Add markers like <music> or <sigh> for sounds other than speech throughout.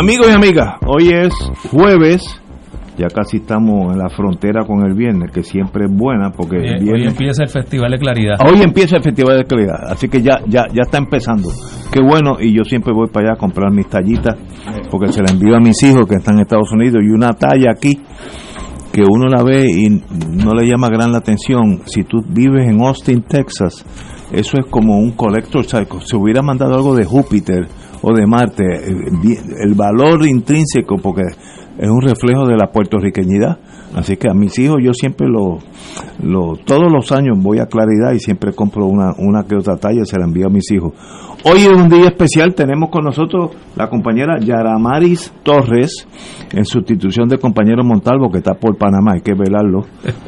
Amigos y amigas, hoy es jueves, ya casi estamos en la frontera con el viernes, que siempre es buena porque Hoy, el viernes- hoy empieza el Festival de Claridad. Hoy empieza el Festival de Claridad, así que ya, ya, ya está empezando. Qué bueno, y yo siempre voy para allá a comprar mis tallitas, porque se las envío a mis hijos que están en Estados Unidos, y una talla aquí que uno la ve y no le llama gran la atención. Si tú vives en Austin, Texas, eso es como un collector, cycle. se hubiera mandado algo de Júpiter o de Marte, eh, el valor intrínseco, porque es un reflejo de la puertorriqueñidad. Así que a mis hijos yo siempre lo, lo todos los años voy a Claridad y siempre compro una, una que otra talla y se la envío a mis hijos. Hoy es un día especial, tenemos con nosotros la compañera Yaramaris Torres, en sustitución de compañero Montalvo, que está por Panamá, hay que velarlo.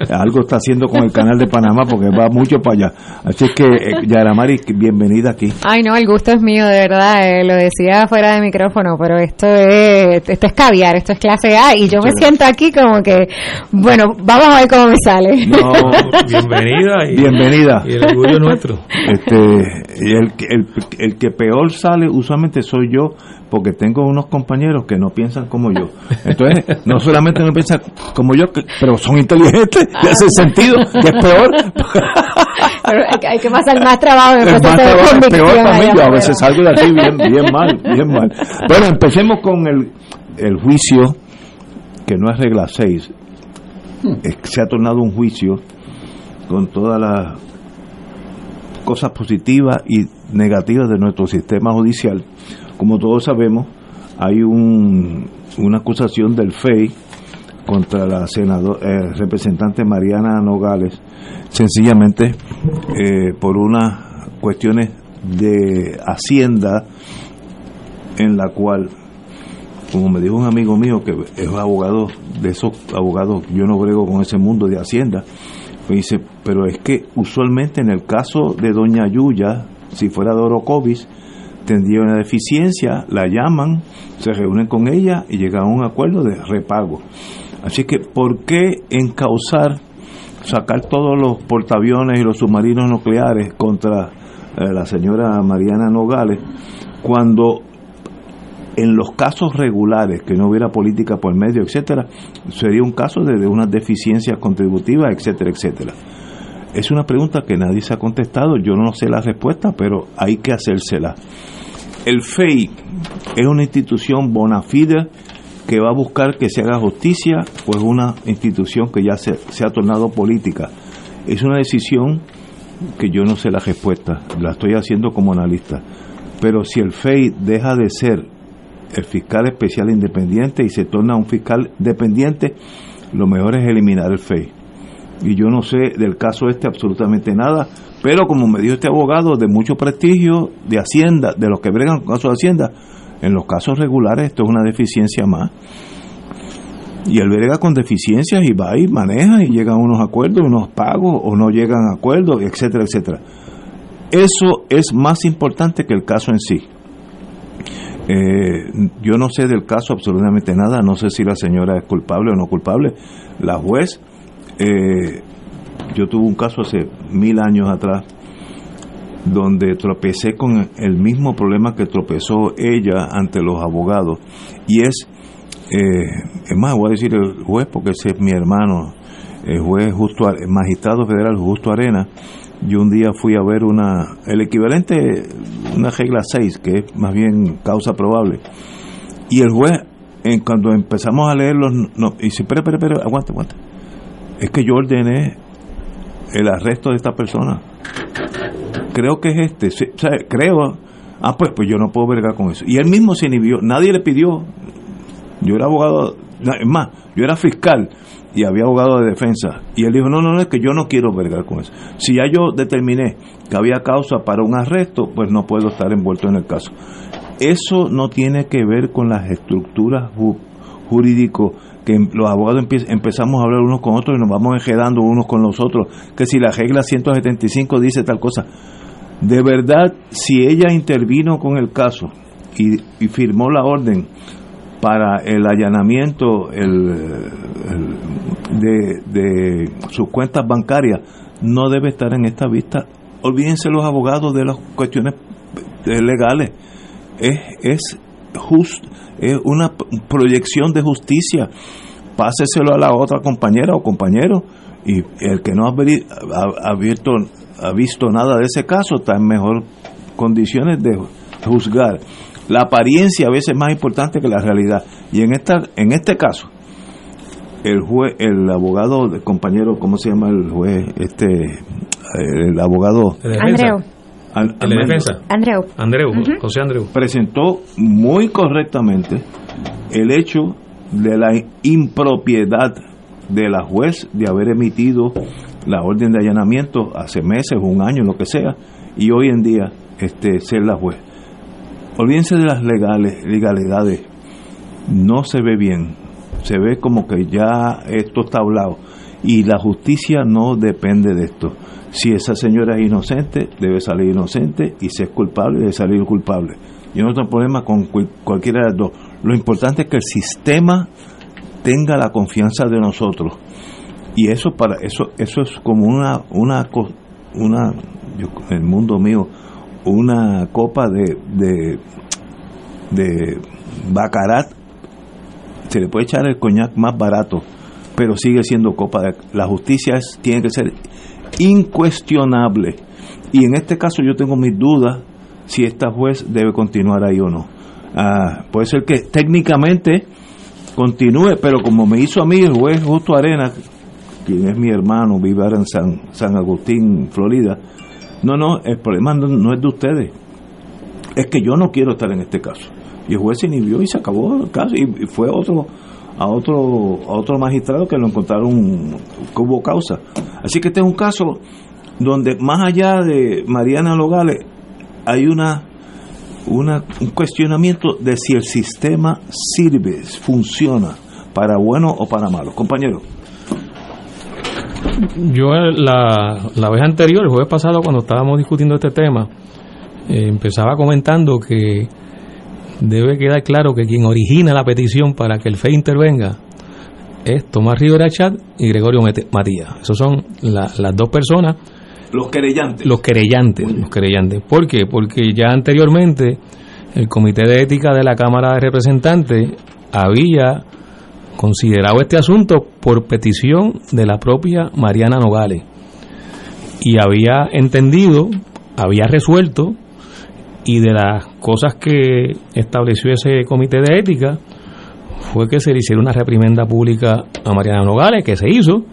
Algo está haciendo con el canal de Panamá porque va mucho para allá. Así que, eh, Yaramaris, bienvenida aquí. Ay, no, el gusto es mío, de verdad. eh, lo decía fuera de micrófono, pero esto es, esto es caviar, esto es clase A. Y yo me siento aquí como que, bueno, vamos a ver cómo me sale. No, Bienvenida y, bienvenida. y el orgullo nuestro. Este, y el, que- el, el que peor sale usualmente soy yo, porque tengo unos compañeros que no piensan como yo. Entonces, no solamente no piensan como yo, que- pero son inteligentes, y hace sentido, que es peor. Pero hay, que- pasar más trabajo en el proceso más de trabajo, peor para mí, yo a veces salgo de aquí bien, <laughs> bien mal, bien mal. Bueno, empecemos con el, el juicio, que no es regla 6, se ha tornado un juicio con todas las cosas positivas y negativas de nuestro sistema judicial. Como todos sabemos, hay un, una acusación del FEI contra la senador, eh, representante Mariana Nogales, sencillamente eh, por unas cuestiones de hacienda en la cual, como me dijo un amigo mío que es abogado de esos abogados, yo no brego con ese mundo de hacienda, dice, pero es que usualmente en el caso de Doña Yuya, si fuera de Orocovis, tendría una deficiencia, la llaman, se reúnen con ella y llegan a un acuerdo de repago. Así que, ¿por qué encauzar, sacar todos los portaaviones y los submarinos nucleares contra eh, la señora Mariana Nogales cuando en los casos regulares, que no hubiera política por medio, etcétera, sería un caso de, de unas deficiencias contributivas, etcétera, etcétera? Es una pregunta que nadie se ha contestado, yo no sé la respuesta, pero hay que hacérsela. El FEI es una institución bona fide que va a buscar que se haga justicia, pues una institución que ya se, se ha tornado política. Es una decisión que yo no sé la respuesta, la estoy haciendo como analista. Pero si el FEI deja de ser el fiscal especial independiente y se torna un fiscal dependiente, lo mejor es eliminar el FEI. Y yo no sé del caso este absolutamente nada, pero como me dijo este abogado de mucho prestigio, de Hacienda, de los que bregan con casos de Hacienda, en los casos regulares esto es una deficiencia más. Y él brega con deficiencias y va y maneja y llegan unos acuerdos, unos pagos o no llegan a acuerdos, etcétera, etcétera. Eso es más importante que el caso en sí. Eh, yo no sé del caso absolutamente nada, no sé si la señora es culpable o no culpable. La juez, eh, yo tuve un caso hace mil años atrás donde tropecé con el mismo problema que tropezó ella ante los abogados y es, eh, es más, voy a decir el juez porque ese es mi hermano, el juez justo, magistrado federal Justo Arena, yo un día fui a ver una, el equivalente, una regla 6, que es más bien causa probable, Y el juez, en, cuando empezamos a leerlos, no, y dice, espera, espera, espera, aguanta, aguanta. Es que yo ordené el arresto de esta persona. Creo que es este, o sea, creo, ah, pues, pues yo no puedo vergar con eso. Y él mismo se inhibió, nadie le pidió. Yo era abogado, es más, yo era fiscal y había abogado de defensa. Y él dijo, no, no, no, es que yo no quiero vergar con eso. Si ya yo determiné que había causa para un arresto, pues no puedo estar envuelto en el caso. Eso no tiene que ver con las estructuras jurídicas que los abogados empezamos a hablar unos con otros y nos vamos enjedando unos con los otros, que si la regla 175 dice tal cosa. De verdad, si ella intervino con el caso y firmó la orden para el allanamiento el, de, sus cuentas bancarias no debe estar en esta vista. Olvídense los abogados de las cuestiones legales. Es, es, just, es una proyección de justicia. Páseselo a la otra compañera o compañero y el que no ha, ha, visto, ha visto nada de ese caso está en mejor condiciones de juzgar la apariencia a veces es más importante que la realidad. Y en esta en este caso, el juez, el abogado, el compañero, ¿cómo se llama el juez? Este, el abogado. Andreu. el de defensa. Andreu. Andreu, José Andreu. Presentó muy correctamente el hecho de la impropiedad de la juez de haber emitido la orden de allanamiento hace meses, un año, lo que sea, y hoy en día este, ser la juez olvídense de las legales, legalidades, no se ve bien, se ve como que ya esto está hablado y la justicia no depende de esto. Si esa señora es inocente, debe salir inocente y si es culpable, debe salir culpable. Yo no tengo problema con cualquiera de las dos. Lo importante es que el sistema tenga la confianza de nosotros. Y eso para eso eso es como una una una el mundo mío una copa de, de, de Bacarat, se le puede echar el coñac más barato, pero sigue siendo copa de... La justicia es, tiene que ser incuestionable. Y en este caso yo tengo mis dudas si esta juez debe continuar ahí o no. Ah, puede ser que técnicamente continúe, pero como me hizo a mí el juez Justo Arena, quien es mi hermano, vive ahora en San, San Agustín, Florida, no, no, el problema no, es de ustedes. Es que yo no quiero estar en este caso. Y el juez se inhibió y se acabó el caso. Y, fue otro a otro a otro magistrado que lo encontraron que hubo causa. Así que este es un caso donde más allá de Mariana Logales hay una, una un cuestionamiento de si el sistema sirve, funciona para bueno o para malo. Compañero. Yo la, la vez anterior, el jueves pasado, cuando estábamos discutiendo este tema, eh, empezaba comentando que debe quedar claro que quien origina la petición para que el FE intervenga es Tomás Rivera Chat y Gregorio Matías. Esos son las dos personas. Los querellantes. Los querellantes, los querellantes. ¿Por qué? Porque ya anteriormente el Comité de Ética de la Cámara de Representantes había considerado este asunto por petición de la propia Mariana Nogales y había entendido, había resuelto y de las cosas que estableció ese comité de ética fue que se le hiciera una reprimenda pública a Mariana Nogales, que se hizo,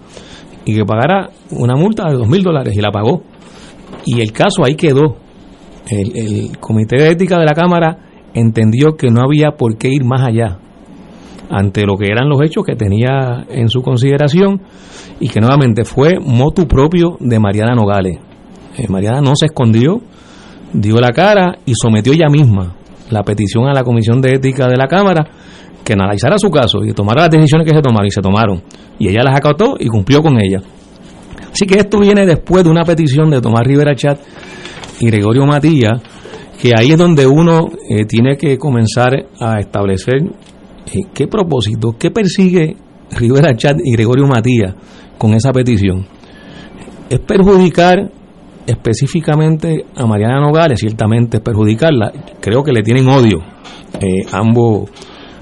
y que pagara una multa de dos mil dólares, y la pagó. Y el caso ahí quedó. El, el comité de ética de la Cámara entendió que no había por qué ir más allá ante lo que eran los hechos que tenía en su consideración y que nuevamente fue motu propio de Mariana Nogales. Eh, Mariana no se escondió, dio la cara y sometió ella misma la petición a la Comisión de Ética de la Cámara que analizara su caso y tomara las decisiones que se tomaron y se tomaron. Y ella las acató y cumplió con ella. Así que esto viene después de una petición de Tomás Rivera Chat y Gregorio Matías, que ahí es donde uno eh, tiene que comenzar a establecer ¿qué propósito, qué persigue Rivera Chat y Gregorio Matías con esa petición? ¿Es perjudicar específicamente a Mariana Nogales? Ciertamente es perjudicarla. Creo que le tienen odio eh, ambos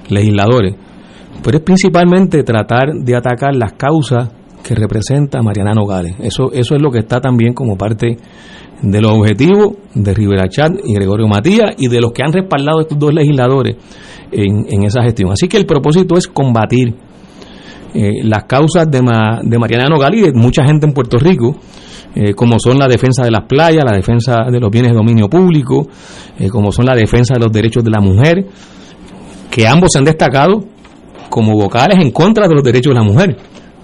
legisladores. Pero es principalmente tratar de atacar las causas que representa Mariana Nogales. Eso, eso es lo que está también como parte de los objetivos de Rivera Chat y Gregorio Matías y de los que han respaldado estos dos legisladores en, esa gestión. Así que el propósito es combatir eh, las causas de, Mariana Nogal y de mucha gente en Puerto Rico, eh, como son la defensa de las playas, la defensa de los bienes de dominio público, eh, como son la defensa de los derechos de la mujer, que ambos se han destacado como vocales en contra de los derechos de la mujer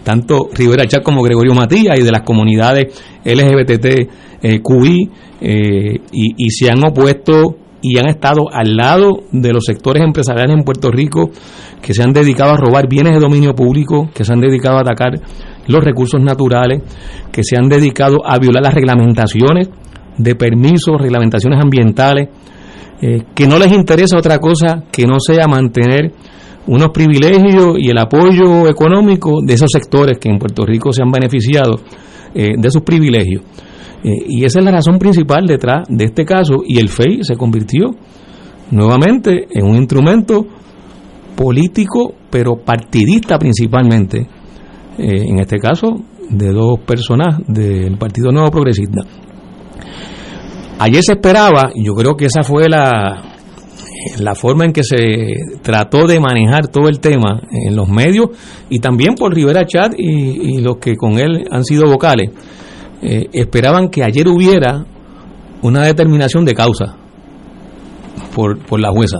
tanto Rivera Chat como Gregorio Matías y de las comunidades LGBT QI eh, y, se han opuesto y han estado al lado de los sectores empresariales en Puerto Rico que se han dedicado a robar bienes de dominio público, que se han dedicado a atacar los recursos naturales, que se han dedicado a violar las reglamentaciones de permisos, reglamentaciones ambientales, eh, que no les interesa otra cosa que no sea mantener unos privilegios y el apoyo económico de esos sectores que en Puerto Rico se han beneficiado eh, de sus privilegios. Eh, y esa es la razón principal detrás de este caso y el FEI se convirtió nuevamente en un instrumento político pero partidista principalmente, eh, en este caso de dos personas del Partido Nuevo Progresista. Ayer se esperaba, y yo creo que esa fue la, la forma en que se trató de manejar todo el tema en los medios y también por Rivera Chat y, los que con él han sido vocales, eh, esperaban que ayer hubiera una determinación de causa por, por la jueza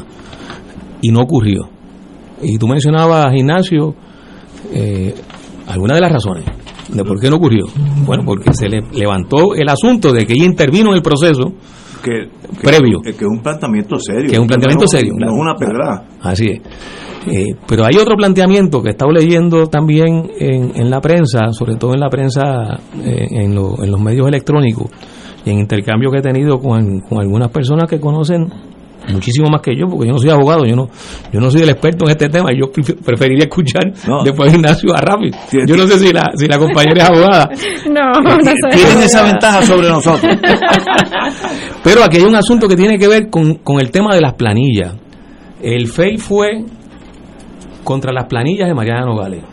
y no ocurrió. Y tú mencionabas, Ignacio, eh, algunas de las razones de por qué no ocurrió. Bueno, porque se le levantó el asunto de que ella intervino en el proceso que, previo. Que, es un planteamiento serio. Que es un planteamiento serio. No es una pedrada. Así es. Eh, pero hay otro planteamiento que he estado leyendo también en, en la prensa, sobre todo en la prensa, eh, en, en, los medios electrónicos y en intercambio que he tenido con, con algunas personas que conocen muchísimo más que yo, porque yo no soy abogado, yo no yo no soy el experto en este tema, yo <laughs> preferiría escuchar después de Ignacio a Rafi. Yo no sé si la, si la compañera es abogada. <laughs> No, no Tienen esa ventaja sobre nosotros. <laughs> Pero aquí hay un asunto que tiene que ver con, con el tema de las planillas. El FEI fue contra las planillas de Mariana Nogales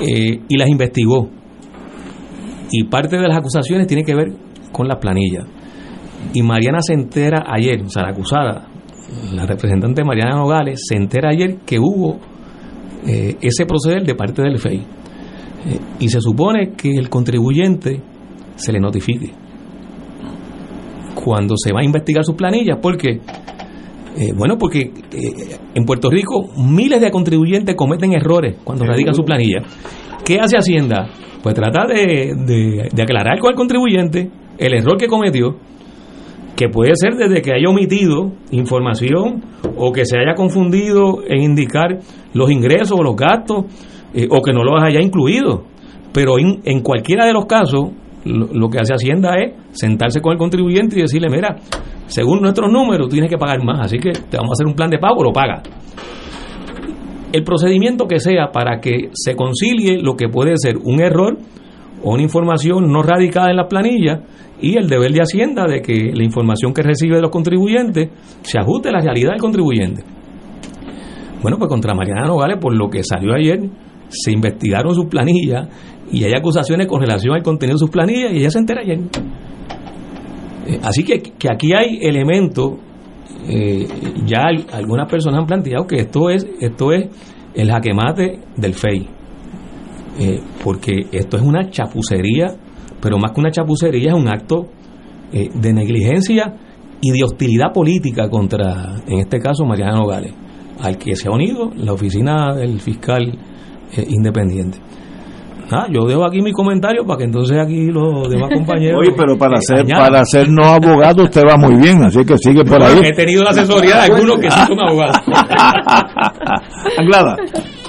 eh, y las investigó. Y parte de las acusaciones tiene que ver con las planillas. Y Mariana se entera ayer, o sea, la acusada, la representante Mariana Nogales, se entera ayer que hubo eh, ese proceder de parte del FEI. Eh, y se supone que el contribuyente se le notifique cuando se va a investigar sus planillas, porque, eh, bueno, porque en Puerto Rico miles de contribuyentes cometen errores cuando radican su planilla. ¿Qué hace Hacienda? Pues trata de, de, de aclarar con el contribuyente el error que cometió que puede ser desde que haya omitido información o que se haya confundido en indicar los ingresos o los gastos eh, o que no los haya incluido. Pero en, cualquiera de los casos, lo, que hace Hacienda es sentarse con el contribuyente y decirle, mira, según nuestros números, tienes que pagar más, así que te vamos a hacer un plan de pago, lo paga. El procedimiento que sea para que se concilie lo que puede ser un error o una información no radicada en la planilla y el deber de Hacienda de que la información que recibe de los contribuyentes se ajuste a la realidad del contribuyente. Bueno, pues contra Mariana Nogales, por lo que salió ayer, se investigaron sus planillas y hay acusaciones con relación al contenido de sus planillas y ella se entera ayer. Eh, así que, que, aquí hay elementos, eh, ya algunas personas han planteado que esto es, esto es el jaquemate del FEI eh, porque esto es una chapucería, pero más que una chapucería es un acto de negligencia y de hostilidad política contra, en este caso, Mariana Nogales, al que se ha unido la oficina del fiscal independiente. Ah, yo dejo aquí mi comentario para que entonces aquí los demás compañeros. Oye, pero para ser para ser no abogado usted va muy bien, así que sigue por ahí. He tenido la asesoría de algunos que sí son abogados. <laughs> Anglada.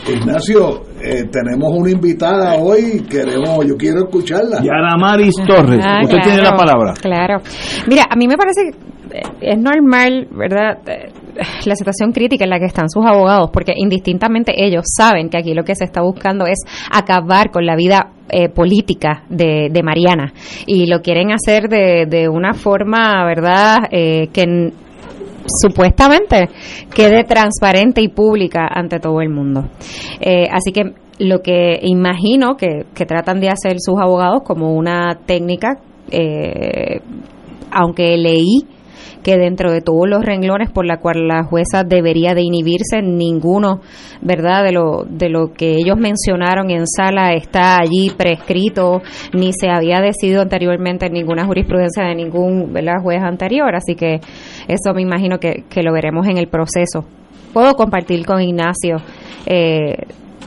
Ignacio, eh, tenemos una invitada hoy, queremos, yo quiero escucharla. Yaramaris Torres, ah, usted tiene la palabra. Claro. Mira, a mí me parece es normal, ¿verdad? Eh, la situación crítica en la que están sus abogados, porque indistintamente ellos saben que aquí lo que se está buscando es acabar con la vida eh, política de, Mariana y lo quieren hacer de, de una forma, ¿verdad?, que supuestamente quede transparente y pública ante todo el mundo. Eh, así que lo que imagino que, tratan de hacer sus abogados como una técnica Eh, aunque leí que dentro de todos los renglones por la cual la jueza debería de inhibirse, ninguno, ¿verdad? De lo, de lo que ellos mencionaron en sala está allí prescrito, ni se había decidido anteriormente en ninguna jurisprudencia de ningún ¿verdad? juez anterior, así que eso me imagino que, que lo veremos en el proceso. Puedo compartir con Ignacio, eh,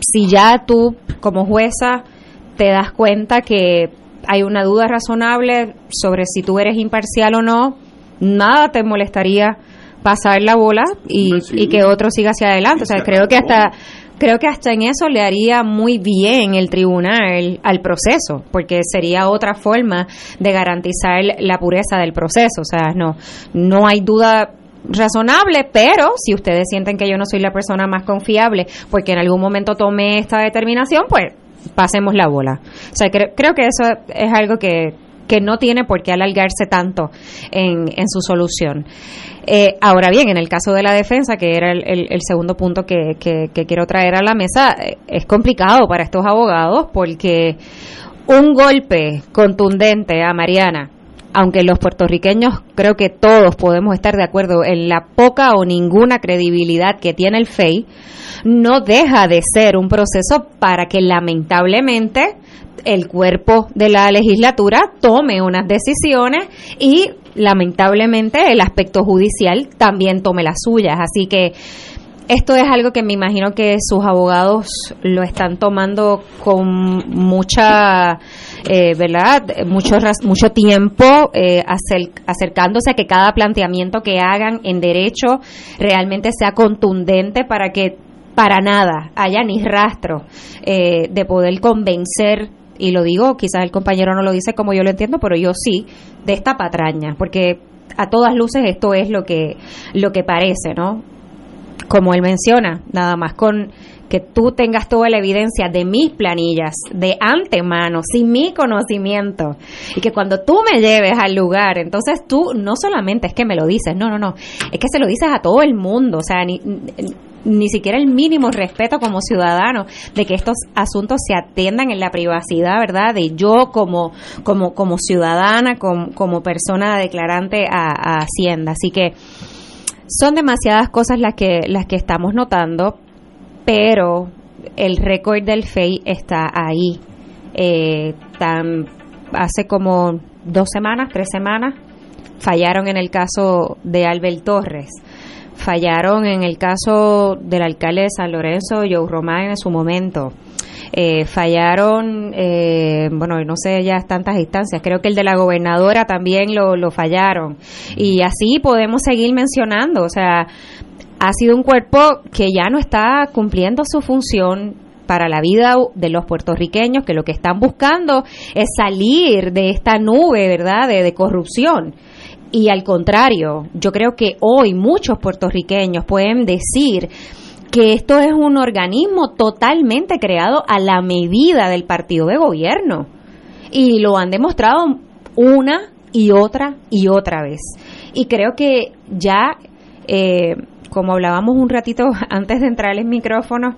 si ya tú como jueza te das cuenta que hay una duda razonable sobre si tú eres imparcial o no, nada te molestaría pasar la bola y, y que otro siga hacia adelante. O sea, creo que hasta creo que hasta en eso le haría muy bien el tribunal al proceso, porque sería otra forma de garantizar la pureza del proceso. O sea, no, no hay duda razonable, pero si ustedes sienten que yo no soy la persona más confiable, porque en algún momento tomé esta determinación, pues pasemos la bola. O sea, creo, creo que eso es algo que, que no tiene por qué alargarse tanto en, en su solución. Eh, ahora bien, en el caso de la defensa, que era el, el, segundo punto que, que, quiero traer a la mesa, eh, es complicado para estos abogados porque un golpe contundente a Mariana, aunque los puertorriqueños creo que todos podemos estar de acuerdo en la poca o ninguna credibilidad que tiene el FEI, no deja de ser un proceso para que lamentablemente el cuerpo de la legislatura tome unas decisiones y lamentablemente el aspecto judicial también tome las suyas. Así que esto es algo que me imagino que sus abogados lo están tomando con mucha, eh, ¿verdad? Mucho, mucho tiempo eh, acercándose a que cada planteamiento que hagan en derecho realmente sea contundente para que para nada haya ni rastro eh, de poder convencer y lo digo, quizás el compañero no lo dice como yo lo entiendo, pero yo sí, de esta patraña, porque a todas luces esto es lo que, lo que parece, ¿no? Como él menciona, nada más con que tú tengas toda la evidencia de mis planillas de antemano, sin mi conocimiento, y que cuando tú me lleves al lugar, entonces tú no solamente es que me lo dices, no, no, no, es que se lo dices a todo el mundo, o sea, ni, ni siquiera el mínimo respeto como ciudadano de que estos asuntos se atiendan en la privacidad, ¿verdad? De yo como, como, como ciudadana, como, como persona declarante a, a Hacienda. Así que son demasiadas cosas las que, las que estamos notando, pero el récord del FEI está ahí. Eh, hace como dos semanas, tres semanas, fallaron en el caso de Albert Torres fallaron en el caso del alcalde de San Lorenzo, Joe Román, en su momento. Eh, fallaron, eh, bueno, no sé ya tantas instancias, creo que el de la gobernadora también lo, lo fallaron. Y así podemos seguir mencionando, o sea, ha sido un cuerpo que ya no está cumpliendo su función para la vida de los puertorriqueños, que lo que están buscando es salir de esta nube, ¿verdad?, de, de corrupción y al contrario, yo creo que hoy muchos puertorriqueños pueden decir que esto es un organismo totalmente creado a la medida del partido de gobierno. Y lo han demostrado una y otra y otra vez. Y creo que ya, eh, como hablábamos un ratito <laughs> antes de entrar el micrófono,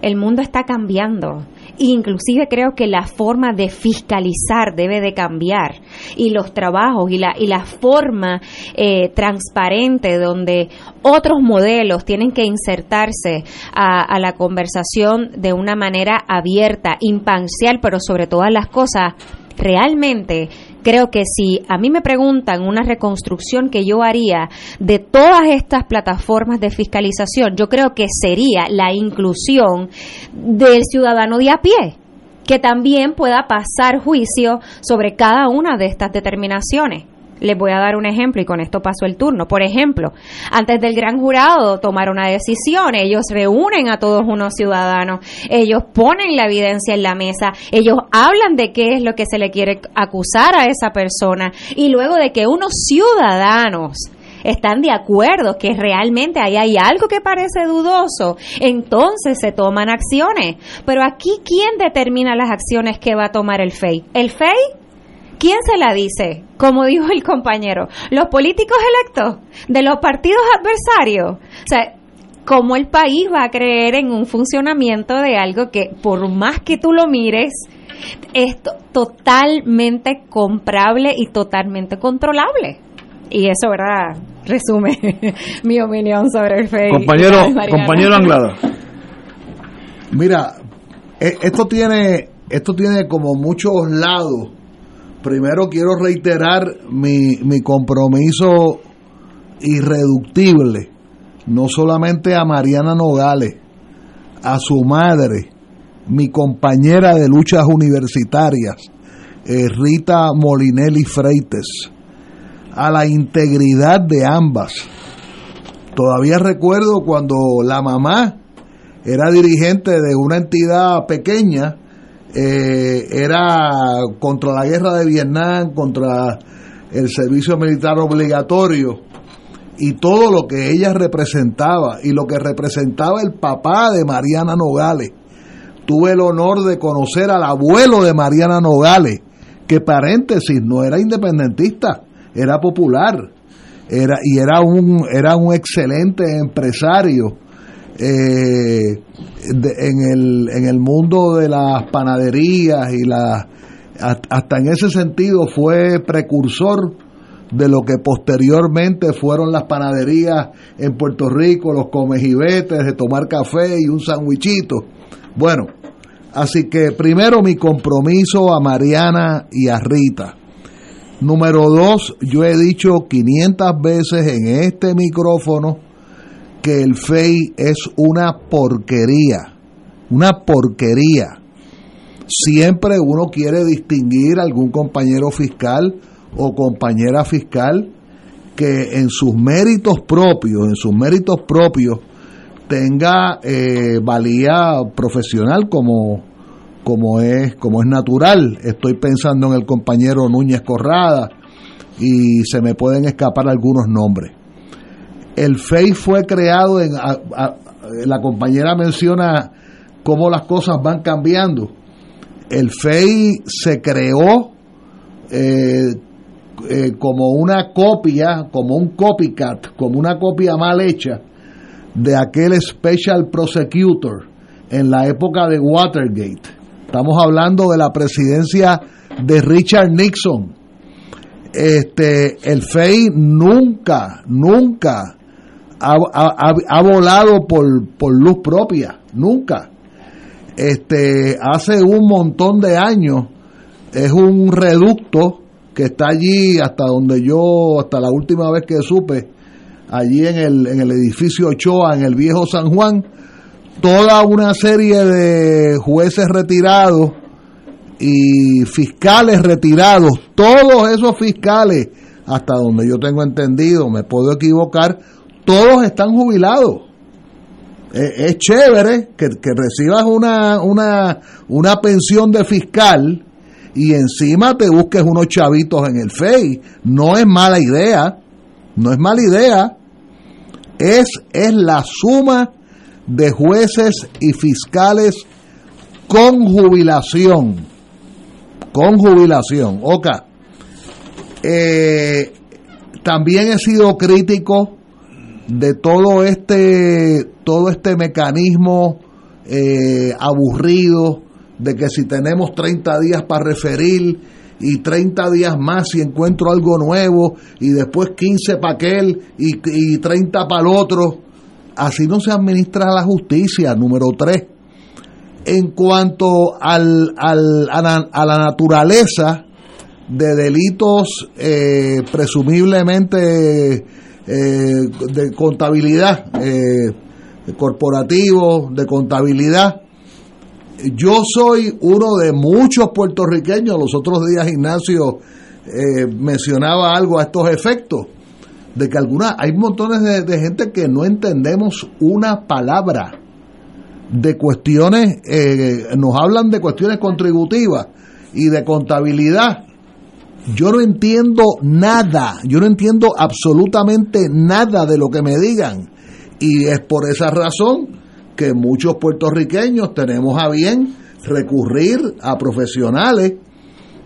el mundo está cambiando Inclusive creo que la forma de fiscalizar debe de cambiar. Y los trabajos y la, y la forma eh, transparente donde otros modelos tienen que insertarse a, a la conversación de una manera abierta, imparcial, pero sobre todas las cosas realmente creo que si a mí me preguntan una reconstrucción que yo haría de todas estas plataformas de fiscalización, yo creo que sería la inclusión del ciudadano de a pie que también pueda pasar juicio sobre cada una de estas determinaciones. Les voy a dar un ejemplo y con esto paso el turno. Por ejemplo, antes del gran jurado tomar una decisión, ellos reúnen a todos unos ciudadanos, ellos ponen la evidencia en la mesa, ellos hablan de qué es lo que se le quiere acusar a esa persona y luego de que unos ciudadanos están de acuerdo que realmente ahí hay algo que parece dudoso, entonces se toman acciones. Pero aquí, ¿quién determina las acciones que va a tomar el FEI? ¿El FEI? ¿Quién se la dice? Como dijo el compañero, los políticos electos de los partidos adversarios. O sea, ¿cómo el país va a creer en un funcionamiento de algo que por más que tú lo mires, es totalmente comprable y totalmente controlable. Y eso, ¿verdad? Resume <laughs> mi opinión sobre el FEI. Compañero, compañero Anglada. Mira, e, esto tiene, esto tiene como muchos lados. Primero quiero reiterar mi, mi compromiso irreductible, no solamente a Mariana Nogales, a su madre, mi compañera de luchas universitarias, eh, Rita Molinelli Freites, a la integridad de ambas. Todavía recuerdo cuando la mamá era dirigente de una entidad pequeña, eh, era contra la guerra de Vietnam, contra el servicio militar obligatorio y todo lo que ella representaba y lo que representaba el papá de Mariana Nogales. Tuve el honor de conocer al abuelo de Mariana Nogales, que paréntesis no era independentista, era popular, era y era un era un excelente empresario eh, en, el, en el mundo de las panaderías y la hasta en ese sentido fue precursor de lo que posteriormente fueron las panaderías en Puerto Rico, los comejibetes de tomar café y un sandwichito. Bueno, así que primero mi compromiso a Mariana y a Rita. Número dos, yo he dicho 500 veces en este micrófono que el FEI es una porquería, una porquería. Siempre uno quiere distinguir a algún compañero fiscal o compañera fiscal que en sus méritos propios, en sus méritos propios, tenga eh, valía profesional como, como, es, como es natural. Estoy pensando en el compañero Núñez Corrada y se me pueden escapar algunos nombres. El FEI fue creado, en, la compañera menciona cómo las cosas van cambiando. El FEI se creó eh, eh, como una copia, como un copycat, como una copia mal hecha de aquel Special Prosecutor en la época de Watergate. Estamos hablando de la presidencia de Richard Nixon. Este, el FEI nunca, nunca ha, volado por, por, luz propia, nunca. Este, hace un montón de años es un reducto que está allí hasta donde yo, hasta la última vez que supe, allí en el, en el edificio Ochoa, en el viejo San Juan, toda una serie de jueces retirados y fiscales retirados, todos esos fiscales, hasta donde yo tengo entendido, me puedo equivocar, todos están jubilados. Es, chévere que, que recibas una, una, una pensión de fiscal y encima te busques unos chavitos en el FEI. No es mala idea, no es mala idea. Es, es la suma de jueces y fiscales con jubilación. Con jubilación. Oca. Eh, también he sido crítico de todo este, todo este mecanismo eh, aburrido de que si tenemos 30 días para referir y 30 días más si encuentro algo nuevo y después 15 para aquel y, 30 para el otro, así no se administra la justicia, número 3. En cuanto al, al, a, la, naturaleza de delitos eh, presumiblemente eh, de contabilidad, eh, de contabilidad, yo soy uno de muchos puertorriqueños, los otros días Ignacio eh, mencionaba algo a estos efectos, de que alguna, hay montones de, gente que no entendemos una palabra de cuestiones, eh, nos hablan de cuestiones contributivas y de contabilidad. Yo no entiendo nada, yo no entiendo absolutamente nada de lo que me digan. Y es por esa razón que muchos puertorriqueños tenemos a bien recurrir a profesionales.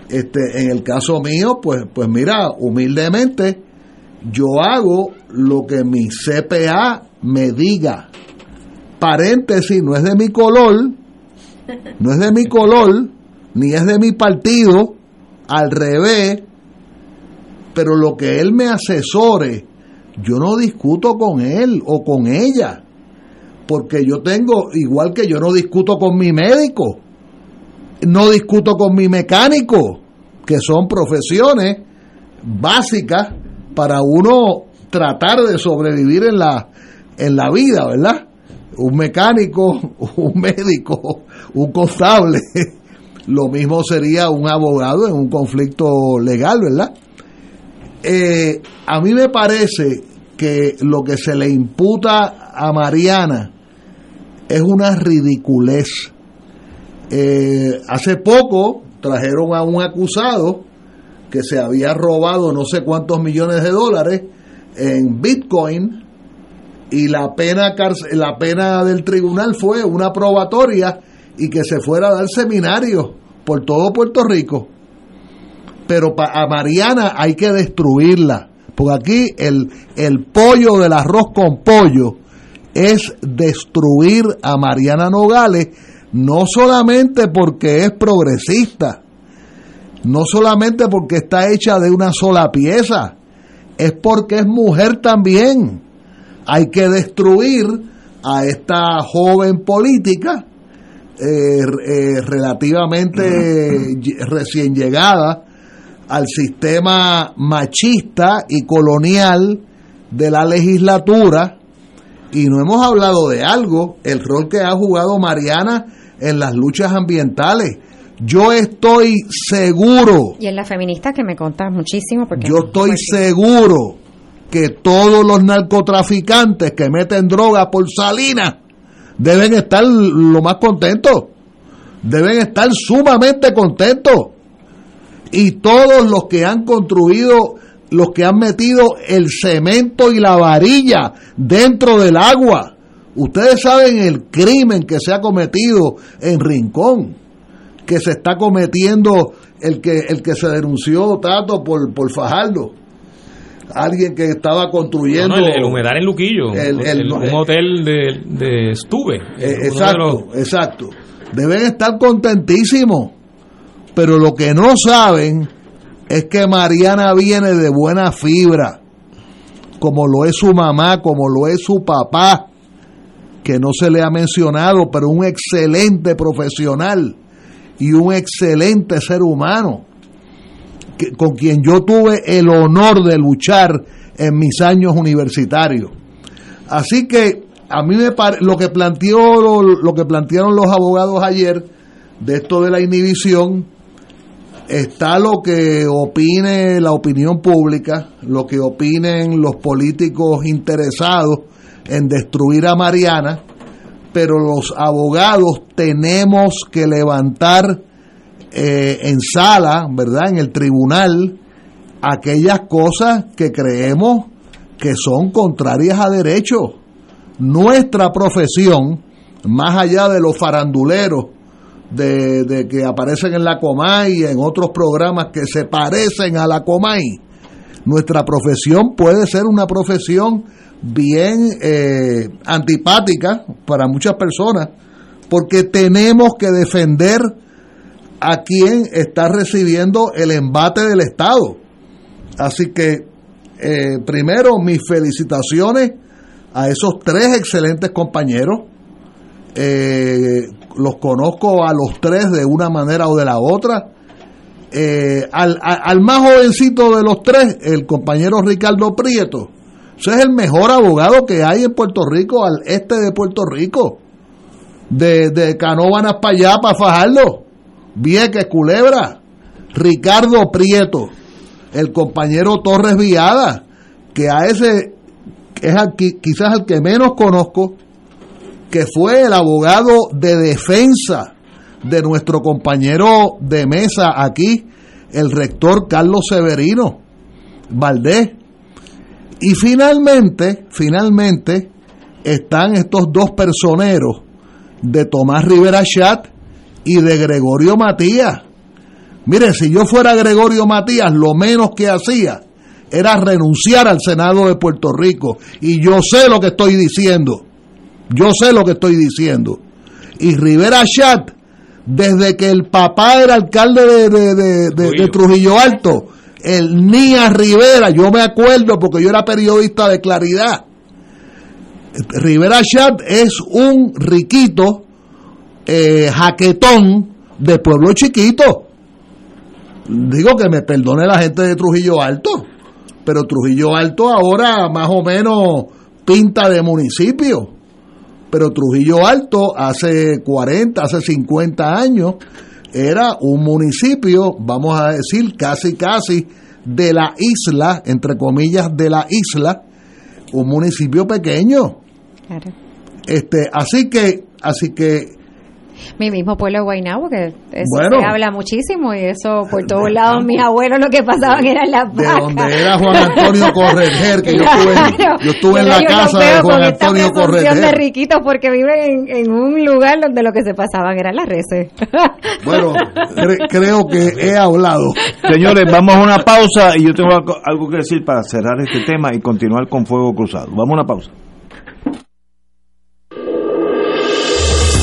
Este, en el caso mío, pues, pues mira, humildemente, yo hago lo que mi CPA me diga. Paréntesis, no es de mi color, no es de mi color, ni es de mi partido, al revés, pero lo que él me asesore, yo no discuto con él o con ella, porque yo tengo, igual que yo no discuto con mi médico, no discuto con mi mecánico, que son profesiones básicas para uno tratar de sobrevivir en la, en la vida, ¿verdad? Un mecánico, <laughs> un médico, un contable, lo mismo sería un abogado en un conflicto legal, ¿verdad? Eh, a mí me parece que lo que se le imputa a Mariana es una ridiculez. Eh, hace poco trajeron a un acusado que se había robado no sé cuántos millones de dólares en Bitcoin y la pena la pena del tribunal fue una probatoria y que se fuera a dar seminarios por todo Puerto Rico pero a Mariana hay que destruirla, porque aquí el, el pollo del arroz con pollo es destruir a Mariana Nogales, no solamente porque es progresista, no solamente porque está hecha de una sola pieza, es porque es mujer también. Hay que destruir a esta joven política eh, eh, relativamente recién llegada al sistema machista y colonial de la legislatura y no hemos hablado de algo, el rol que ha jugado Mariana en las luchas ambientales. Yo estoy seguro. Y en la feminista que me contas muchísimo. Porque yo estoy seguro que todos los narcotraficantes que meten droga por salina deben estar lo más contentos. Deben estar sumamente contentos y todos los que han construido, los que han metido el cemento y la varilla dentro del agua. Ustedes saben el crimen que se ha cometido en Rincón, que se está cometiendo el que, el que se denunció Tato por, por Fajardo. Alguien que estaba construyendo. el, humedal en Luquillo. un hotel de, de Estuve. Eh, exacto, exacto. Deben estar contentísimos pero lo que no saben es que Mariana viene de buena fibra, como lo es su mamá, como lo es su papá, que no se le ha mencionado, pero un excelente profesional y un excelente ser humano, con quien yo tuve el honor de luchar en mis años universitarios. Así que a mí me lo que planteó lo que plantearon los abogados ayer de esto de la inhibición está lo que opine la opinión pública, lo que opinen los políticos interesados en destruir a Mariana, pero los abogados tenemos que levantar eh, en sala, ¿verdad? En el tribunal, aquellas cosas que creemos que son contrarias a derecho. Nuestra profesión, más allá de los faranduleros de, que aparecen en la Comay y en otros programas que se parecen a la Comay. Nuestra profesión puede ser una profesión bien eh, antipática para muchas personas, porque tenemos que defender a quien está recibiendo el embate del Estado. Así que, eh, primero, mis felicitaciones a esos tres excelentes compañeros. Eh, los conozco a los tres de una manera o de la otra. Eh, al, al, más jovencito de los tres, el compañero Ricardo Prieto, ese es el mejor abogado que hay en Puerto Rico, al este de Puerto Rico. De, de Canóvanas para allá, para Fajardo. Vieques, Culebra. Ricardo Prieto. El compañero Torres Viada, que a ese es quizás el que menos conozco, que fue el abogado de defensa de nuestro compañero de mesa aquí, el rector Carlos Severino Valdés. Y finalmente, finalmente, están estos dos personeros de Tomás Rivera Chat y de Gregorio Matías. Mire, si yo fuera Gregorio Matías, lo menos que hacía era renunciar al Senado de Puerto Rico. Y yo sé lo que estoy diciendo. Yo sé lo que estoy diciendo. Y Rivera Chat desde que el papá era alcalde de, Trujillo Alto, el Nia Rivera, yo me acuerdo porque yo era periodista de Claridad. Rivera Chat es un riquito eh, jaquetón de pueblo chiquito. Digo que me perdone la gente de Trujillo Alto, pero Trujillo Alto ahora más o menos pinta de municipio. Pero Trujillo Alto hace 40, hace 50 años era un municipio, vamos a decir, casi casi de la isla, entre comillas, de la isla, un municipio pequeño. Este, así que, así que mi mismo pueblo de Guaynabo, que se habla muchísimo y eso por todos lados mis abuelos lo que pasaban eran las vacas. De donde era Juan Antonio <laughs> Correger, que yo estuve, yo estuve en la casa de Juan Antonio Correger. de riquitos porque viven en, un lugar donde lo que se pasaban eran las reses. <laughs> Bueno, creo que he hablado. Señores, vamos a una pausa y yo tengo algo que decir para cerrar este tema y continuar con Fuego Cruzado. Vamos a una pausa.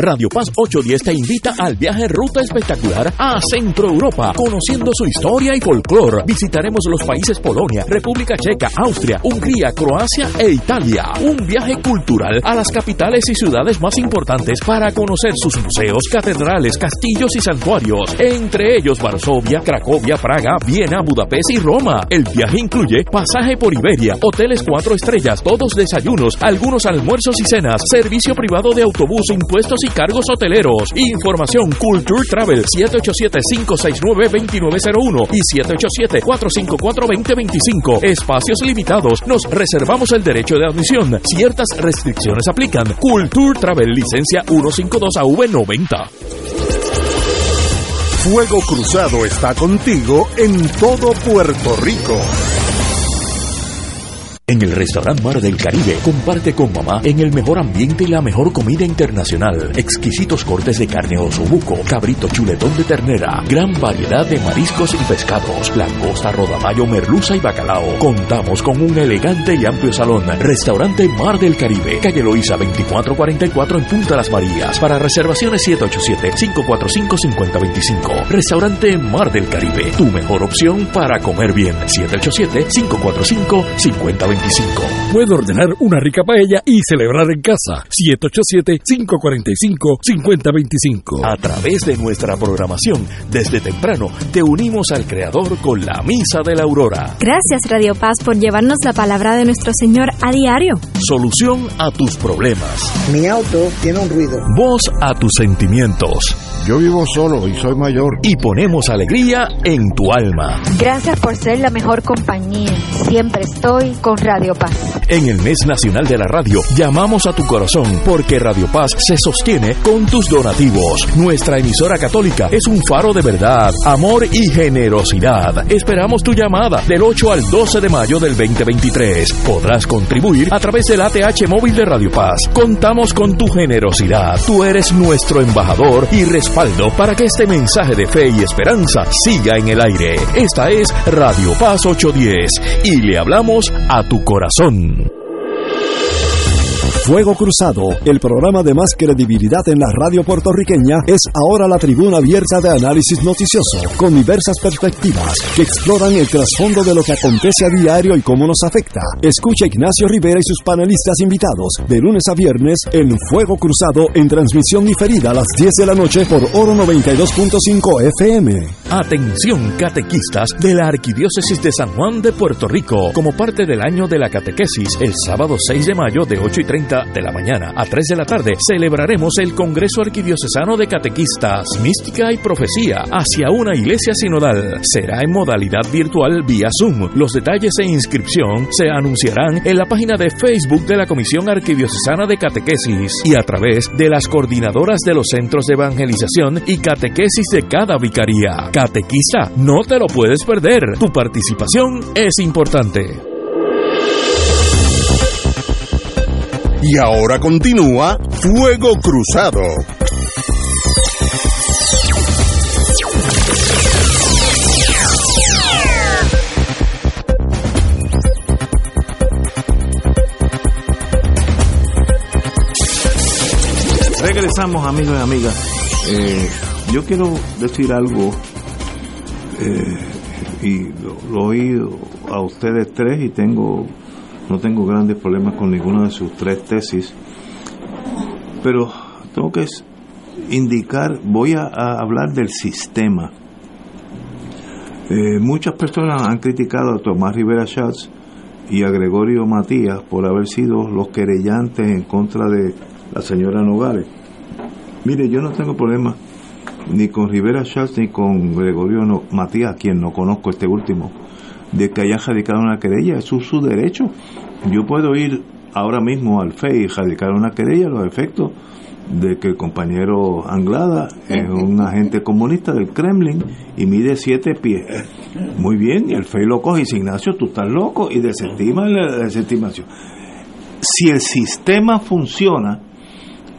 Radio Paz 810 te invita al viaje Ruta Espectacular a Centro Europa, conociendo su historia y folclore. Visitaremos los países Polonia, República Checa, Austria, Hungría, Croacia e Italia. Un viaje cultural a las capitales y ciudades más importantes para conocer sus museos, catedrales, castillos y santuarios, entre ellos Varsovia, Cracovia, Praga, Viena, Budapest y Roma. El viaje incluye pasaje por Iberia, hoteles cuatro estrellas, todos desayunos, algunos almuerzos y cenas, servicio privado de autobús, impuestos y cargos hoteleros. Información Culture Travel 787-569-2901 y 787-454-2025. Espacios limitados. Nos reservamos el derecho de admisión. Ciertas restricciones aplican. Culture Travel licencia 152AV90. Fuego Cruzado está contigo en todo Puerto Rico. En el restaurante Mar del Caribe, comparte con mamá en el mejor ambiente y la mejor comida internacional. Exquisitos cortes de carne buco, cabrito chuletón de ternera, gran variedad de mariscos y pescados, langosta, rodamayo, merluza y bacalao. Contamos con un elegante y amplio salón. Restaurante Mar del Caribe, calle Loíza 2444 en Punta Las Marías. Para reservaciones 787-545-5025. Restaurante Mar del Caribe, tu mejor opción para comer bien. 787-545-5025. Puede ordenar una rica paella y celebrar en casa. 787-545-5025. A través de nuestra programación, desde temprano, te unimos al Creador con la Misa de la Aurora. Gracias Radio Paz por llevarnos la palabra de nuestro Señor a diario. Solución a tus problemas. Mi auto tiene un ruido. Voz a tus sentimientos. Yo vivo solo y soy mayor. Y ponemos alegría en tu alma. Gracias por ser la mejor compañía. Siempre estoy con Radio Paz. En el mes nacional de la radio, llamamos a tu corazón porque Radio Paz se sostiene con tus donativos. Nuestra emisora católica es un faro de verdad, amor y generosidad. Esperamos tu llamada del 8 al 12 de mayo del 2023. Podrás contribuir a través del ATH móvil de Radio Paz. Contamos con tu generosidad. Tú eres nuestro embajador y respaldo para que este mensaje de fe y esperanza siga en el aire. Esta es Radio Paz 810 y le hablamos a tu corazón. Fuego Cruzado, el programa de más credibilidad en la radio puertorriqueña, es ahora la tribuna abierta de análisis noticioso, con diversas perspectivas que exploran el trasfondo de lo que acontece a diario y cómo nos afecta. Escucha Ignacio Rivera y sus panelistas invitados de lunes a viernes en Fuego Cruzado en transmisión diferida a las 10 de la noche por Oro 92.5 FM. Atención catequistas de la Arquidiócesis de San Juan de Puerto Rico, como parte del año de la catequesis, el sábado 6 de mayo de 8 y 30 de la mañana a 3 de la tarde celebraremos el Congreso Arquidiocesano de Catequistas, Mística y Profecía hacia una iglesia sinodal. Será en modalidad virtual vía Zoom. Los detalles e inscripción se anunciarán en la página de Facebook de la Comisión Arquidiocesana de Catequesis y a través de las coordinadoras de los centros de evangelización y catequesis de cada vicaría. Catequista, no te lo puedes perder. Tu participación es importante. Y ahora continúa Fuego Cruzado. Regresamos amigos y amigas. Eh, yo quiero decir algo eh, y lo, lo, oí a ustedes tres y tengo no tengo grandes problemas con ninguna de sus tres tesis, pero tengo que indicar, voy a, hablar del sistema. Eh, muchas personas han criticado a Tomás Rivera Schatz y a Gregorio Matías por haber sido los querellantes en contra de la señora Nogales. Mire, yo no tengo problema ni con Rivera Schatz ni con Gregorio no, Matías, quien no conozco este último, de que haya radicado una querella, eso es su derecho. Yo puedo ir ahora mismo al FEI y radicar una querella a los efectos de que el compañero Anglada es <laughs> un agente comunista del Kremlin y mide siete pies. Muy bien, y el FEI lo coge y dice, Ignacio, tú estás loco y desestima la desestimación. Si el sistema funciona,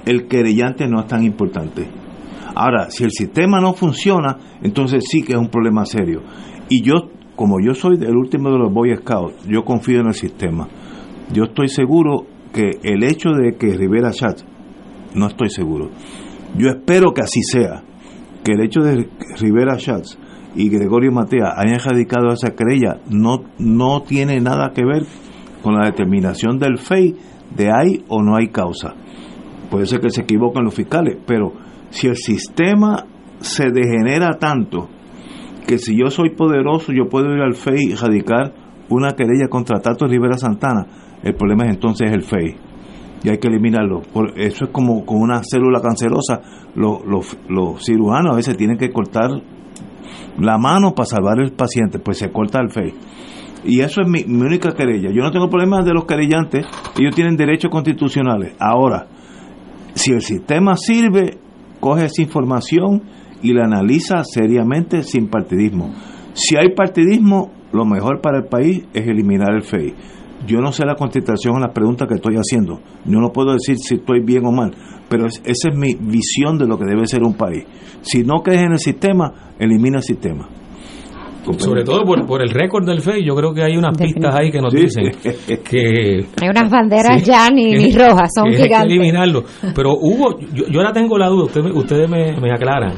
el querellante no es tan importante. Ahora, si el sistema no funciona, entonces sí que es un problema serio. Y yo, como yo soy el último de los Boy Scouts, yo confío en el sistema. Yo estoy seguro que el hecho de que Rivera Chat, no estoy seguro, yo espero que así sea, que el hecho de Rivera Schatz y Gregorio Matea hayan radicado esa querella no, no tiene nada que ver con la determinación del FEI de hay o no hay causa. Puede ser que se equivoquen los fiscales, pero si el sistema se degenera tanto que si yo soy poderoso yo puedo ir al FEI y radicar una querella contra Tato Rivera Santana, el problema es entonces el FEI y hay que eliminarlo. Por, eso es como con una célula cancerosa. Los, los, los cirujanos a veces tienen que cortar la mano para salvar el paciente, pues se corta el FEI. Y eso es mi, mi única querella. Yo no tengo problemas de los querellantes, ellos tienen derechos constitucionales. Ahora, si el sistema sirve, coge esa información y la analiza seriamente sin partidismo. Si hay partidismo, lo mejor para el país es eliminar el FEI. Yo no sé la contestación a las preguntas que estoy haciendo. Yo no puedo decir si estoy bien o mal, pero es, esa es mi visión de lo que debe ser un país. Si no crees en el sistema, elimina el sistema. Sobre todo por, por el récord del FEI, yo creo que hay unas pistas ahí que nos Sí. dicen que Hay unas banderas Sí. ya ni, ni rojas, son que hay que gigantes. eliminarlo. Pero hubo, yo, yo ahora tengo la duda, usted, me- ustedes me, me aclaran.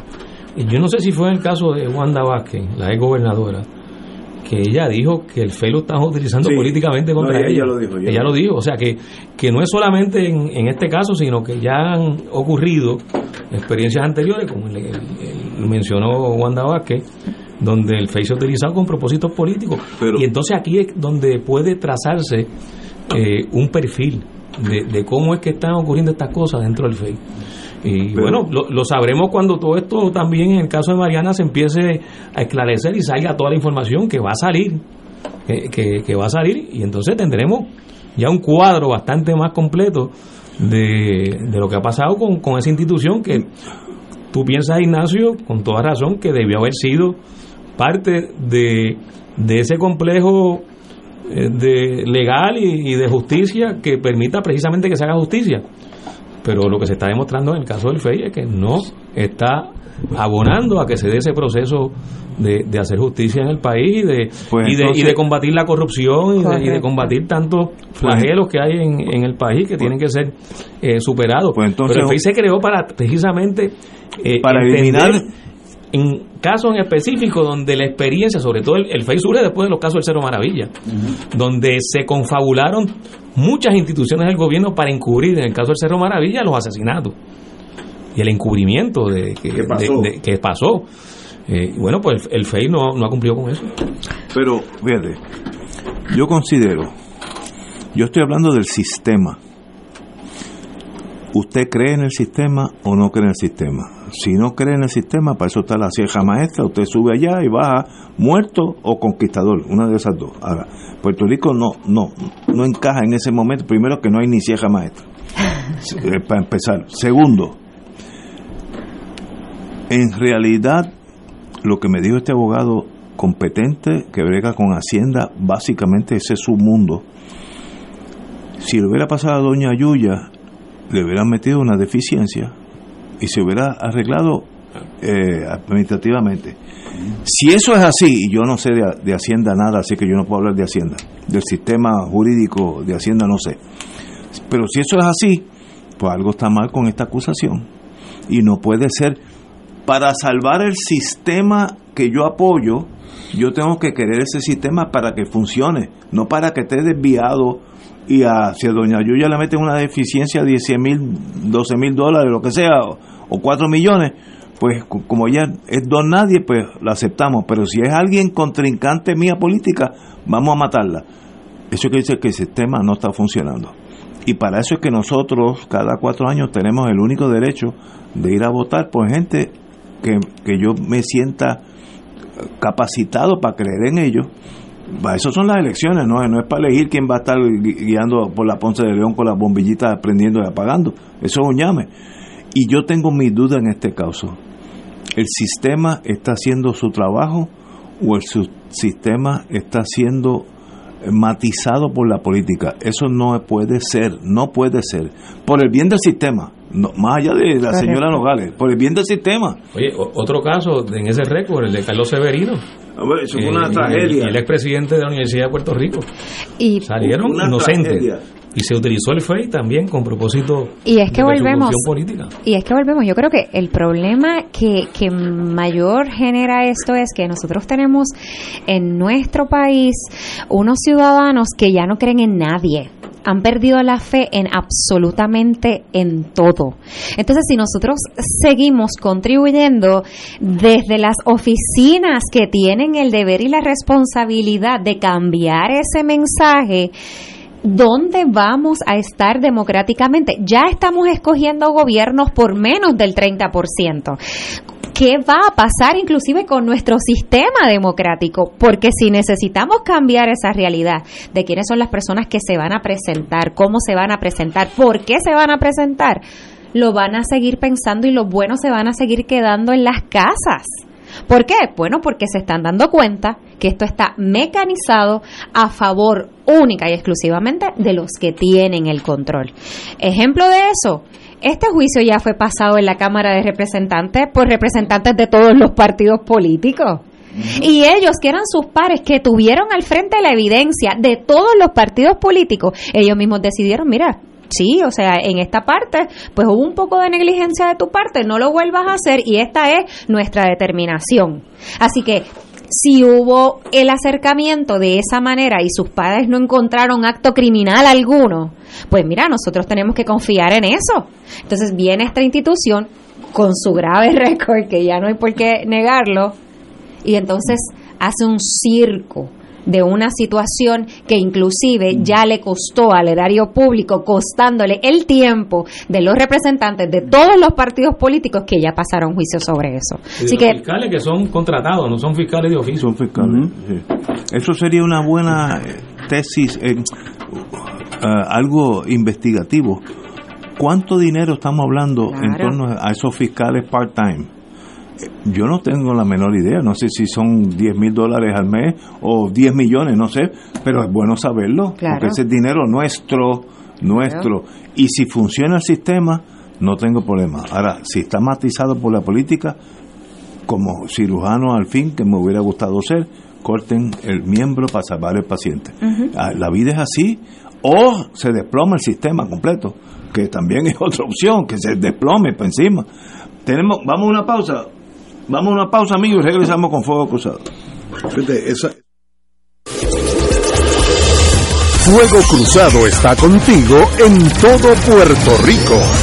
Yo no sé si fue en el caso de Wanda Vázquez, la ex gobernadora, que ella dijo que el FEI lo están utilizando Sí. políticamente contra No, ella- ella. lo dijo, ella Ella lo lo dijo. O sea, que, que no es solamente en, en este caso, sino que ya han ocurrido experiencias anteriores, como mencionó Wanda Vázquez, donde el FEI se ha utilizado con propósitos políticos. Pero- y entonces aquí es donde puede trazarse eh, un perfil de, de cómo es que están ocurriendo estas cosas dentro del FEI. Y Pero- bueno, lo, lo sabremos cuando todo esto también en el caso de Mariana se empiece a esclarecer y salga toda la información que va a salir, que, que- que va a salir y entonces tendremos ya un cuadro bastante más completo de, de lo que ha pasado con, con esa institución que tú piensas, Ignacio, con toda razón, que debió haber sido parte de, de ese complejo eh, de legal y, y de justicia que permita precisamente que se haga justicia. Pero lo que se está demostrando en el caso del FEI es que no está abonando a que se dé ese proceso de, de hacer justicia en el país y de, Pues y, de entonces- y de combatir la corrupción y de, y de combatir tantos flagelos que hay en, en el país que tienen que ser eh, superados. Pues entonces- Pero el FEI se creó para precisamente eh, Para entender eliminar- en casos en específico donde la experiencia, sobre todo el, el FEI surge después de los casos del Cero Maravilla, donde se confabularon muchas instituciones del gobierno para encubrir, en el caso del Cerro Maravilla, los asesinatos y el encubrimiento de que, ¿Qué pasó? de- de- que pasó. Eh, y bueno, pues el, el FEI no, no ha cumplido con eso. Pero, fíjate, yo considero, yo estoy hablando del sistema. ¿Usted cree en el sistema o no cree en el sistema? Si no cree en el sistema, para eso está la sieja maestra, usted sube allá y baja muerto o conquistador, una de esas dos. Ahora, Puerto Rico no, no, no encaja en ese momento, primero que no hay ni sieja maestra, <laughs> eh, para empezar. Segundo, en realidad lo que me dijo este abogado competente que brega con Hacienda, básicamente ese es su mundo. Si le hubiera pasado a Doña Yuya, le hubieran metido una deficiencia y se hubiera arreglado eh, administrativamente. Si eso es así, y yo no sé de, de Hacienda nada, así que yo no puedo hablar de Hacienda, del sistema jurídico de Hacienda no sé. Pero si eso es así, pues algo está mal con esta acusación. Y no puede ser, para salvar el sistema que yo apoyo, yo tengo que querer ese sistema para que funcione, no para que esté desviado y a, si a doña Yuya le meten una deficiencia de 10 mil, 12 mil dólares, lo que sea, o, o 4 millones, pues como ella es don nadie, pues la aceptamos. Pero si es alguien contrincante mía política, vamos a matarla. Eso quiere decir que el sistema no está funcionando. Y para eso es que nosotros cada cuatro años tenemos el único derecho de ir a votar por gente que, que yo me sienta capacitado para creer en ellos. Eso son las elecciones, no, no es para elegir quién va a estar guiando por la Ponce de León con las bombillitas prendiendo y apagando. Eso es un llame. Y yo tengo mi duda en este caso. ¿El sistema está haciendo su trabajo o el sistema está siendo matizado por la política? Eso no puede ser, no puede ser. Por el bien del sistema, no, más allá de la señora Nogales, por el bien del sistema. Oye, otro caso en ese récord, el de Carlos Severino. eso fue una tragedia. El, el expresidente de la Universidad de Puerto Rico. Y salieron inocentes y se utilizó el FEI también con propósito y es que de volvemos política. y es que volvemos yo creo que el problema que, que mayor genera esto es que nosotros tenemos en nuestro país unos ciudadanos que ya no creen en nadie han perdido la fe en absolutamente en todo. Entonces, si nosotros seguimos contribuyendo desde las oficinas que tienen el deber y la responsabilidad de cambiar ese mensaje, ¿dónde vamos a estar democráticamente? Ya estamos escogiendo gobiernos por menos del 30%. ¿Qué va a pasar inclusive con nuestro sistema democrático? Porque si necesitamos cambiar esa realidad de quiénes son las personas que se van a presentar, cómo se van a presentar, por qué se van a presentar, lo van a seguir pensando y los buenos se van a seguir quedando en las casas. ¿Por qué? Bueno, porque se están dando cuenta que esto está mecanizado a favor única y exclusivamente de los que tienen el control. Ejemplo de eso, este juicio ya fue pasado en la Cámara de Representantes por representantes de todos los partidos políticos. Y ellos, que eran sus pares, que tuvieron al frente la evidencia de todos los partidos políticos, ellos mismos decidieron, mira, sí, o sea, en esta parte, pues hubo un poco de negligencia de tu parte, no lo vuelvas a hacer y esta es nuestra determinación. Así que si hubo el acercamiento de esa manera y sus padres no encontraron acto criminal alguno, pues mira, nosotros tenemos que confiar en eso. Entonces viene esta institución con su grave <laughs> récord, que ya no hay por qué negarlo, y entonces hace un circo de una situación que inclusive ya le costó al erario público, costándole el tiempo de los representantes de todos los partidos políticos que ya pasaron juicio sobre eso. Así que fiscales que son contratados, no son fiscales de oficio. Son fiscales. Eso sería una buena eh, tesis, en algo investigativo. ¿Cuánto dinero estamos hablando en torno a esos fiscales part-time? Yo no tengo la menor idea, no sé si son 10 mil dólares al mes o 10 millones, no sé, pero es bueno saberlo, porque ese es dinero nuestro, nuestro, y si funciona el sistema, no tengo problema. Ahora, si está matizado por la política, como cirujano al fin, que me hubiera gustado ser, corten el miembro para salvar al paciente. La vida es así, o se desploma el sistema completo, que también es otra opción, que se desplome por encima. Tenemos, vamos a una pausa. Vamos a una pausa, amigos, y regresamos con Fuego Cruzado. Fuego Cruzado está contigo en todo Puerto Rico.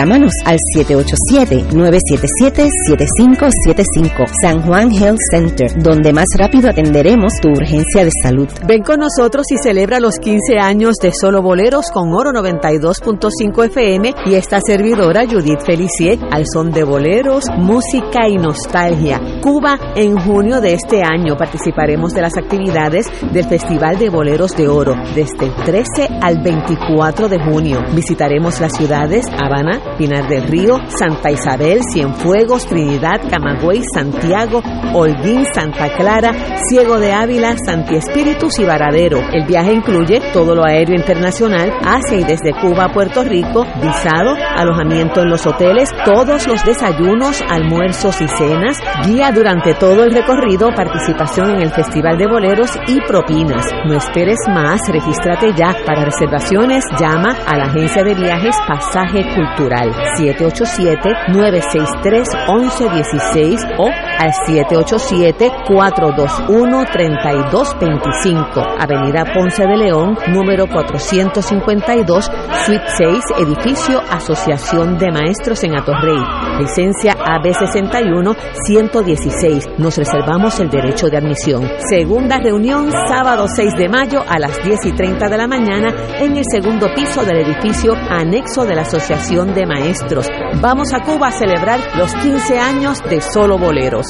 Llámanos al 787-977-7575 San Juan Health Center, donde más rápido atenderemos tu urgencia de salud. Ven con nosotros y celebra los 15 años de Solo Boleros con Oro 92.5 FM y esta servidora Judith Felicier al son de boleros, música y nostalgia. Cuba en junio de este año participaremos de las actividades del Festival de Boleros de Oro desde el 13 al 24 de junio. Visitaremos las ciudades Habana, Pinar del Río, Santa Isabel, Cienfuegos, Trinidad, Camagüey, Santiago, Holguín, Santa Clara, Ciego de Ávila, Santi Espíritus y Varadero. El viaje incluye todo lo aéreo internacional hacia y desde Cuba a Puerto Rico, visado, alojamiento en los hoteles, todos los desayunos, almuerzos y cenas, guía durante todo el recorrido, participación en el Festival de Boleros y propinas. No esperes más, regístrate ya. Para reservaciones, llama a la agencia de viajes Pasaje Cultural 787-963-1116 o al 787-421-3225, Avenida Ponce de León, número 452, Suite 6, edificio Asociación de Maestros en Atorrey. Licencia AB61 116. Nos reservamos el derecho de admisión. Segunda reunión, sábado 6 de mayo a las 10 y 30 de la mañana en el segundo piso del edificio anexo de la Asociación de Maestros. Vamos a Cuba a celebrar los 15 años de Solo Boleros.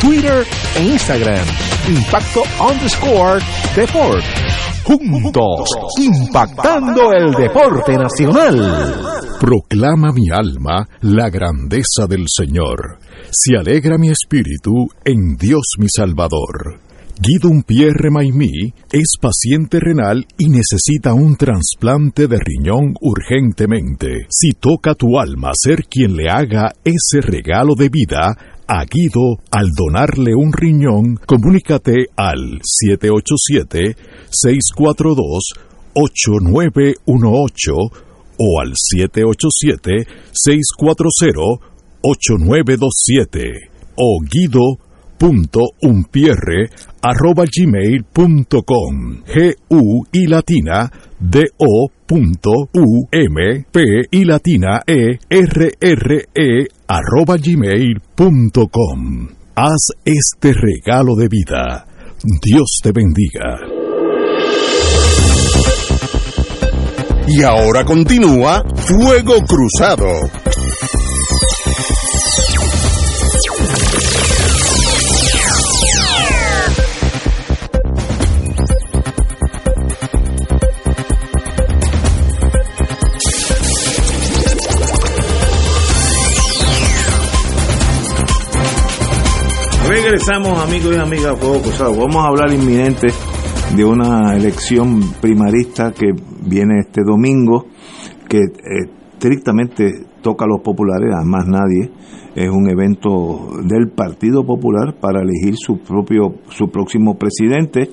Twitter e Instagram, Impacto underscore Deport. Juntos, impactando el deporte nacional. Proclama mi alma la grandeza del Señor. Se alegra mi espíritu en Dios mi Salvador. Guido Pierre Maimí es paciente renal y necesita un trasplante de riñón urgentemente. Si toca tu alma ser quien le haga ese regalo de vida, a Guido al donarle un riñón, comunícate al 787-642-8918 o al 787-640-8927 o guido.umpierre arroba gmail.com g u y latina d o punto u m p y latina e r r e arroba gmail.com haz este regalo de vida. Dios te bendiga. Y ahora continúa Fuego Cruzado Regresamos amigos y amigas Fuego Cruzado. Vamos a hablar inminente de una elección primarista que viene este domingo, que eh, estrictamente toca a los populares, a más nadie. Es un evento del Partido Popular para elegir su propio, su próximo presidente.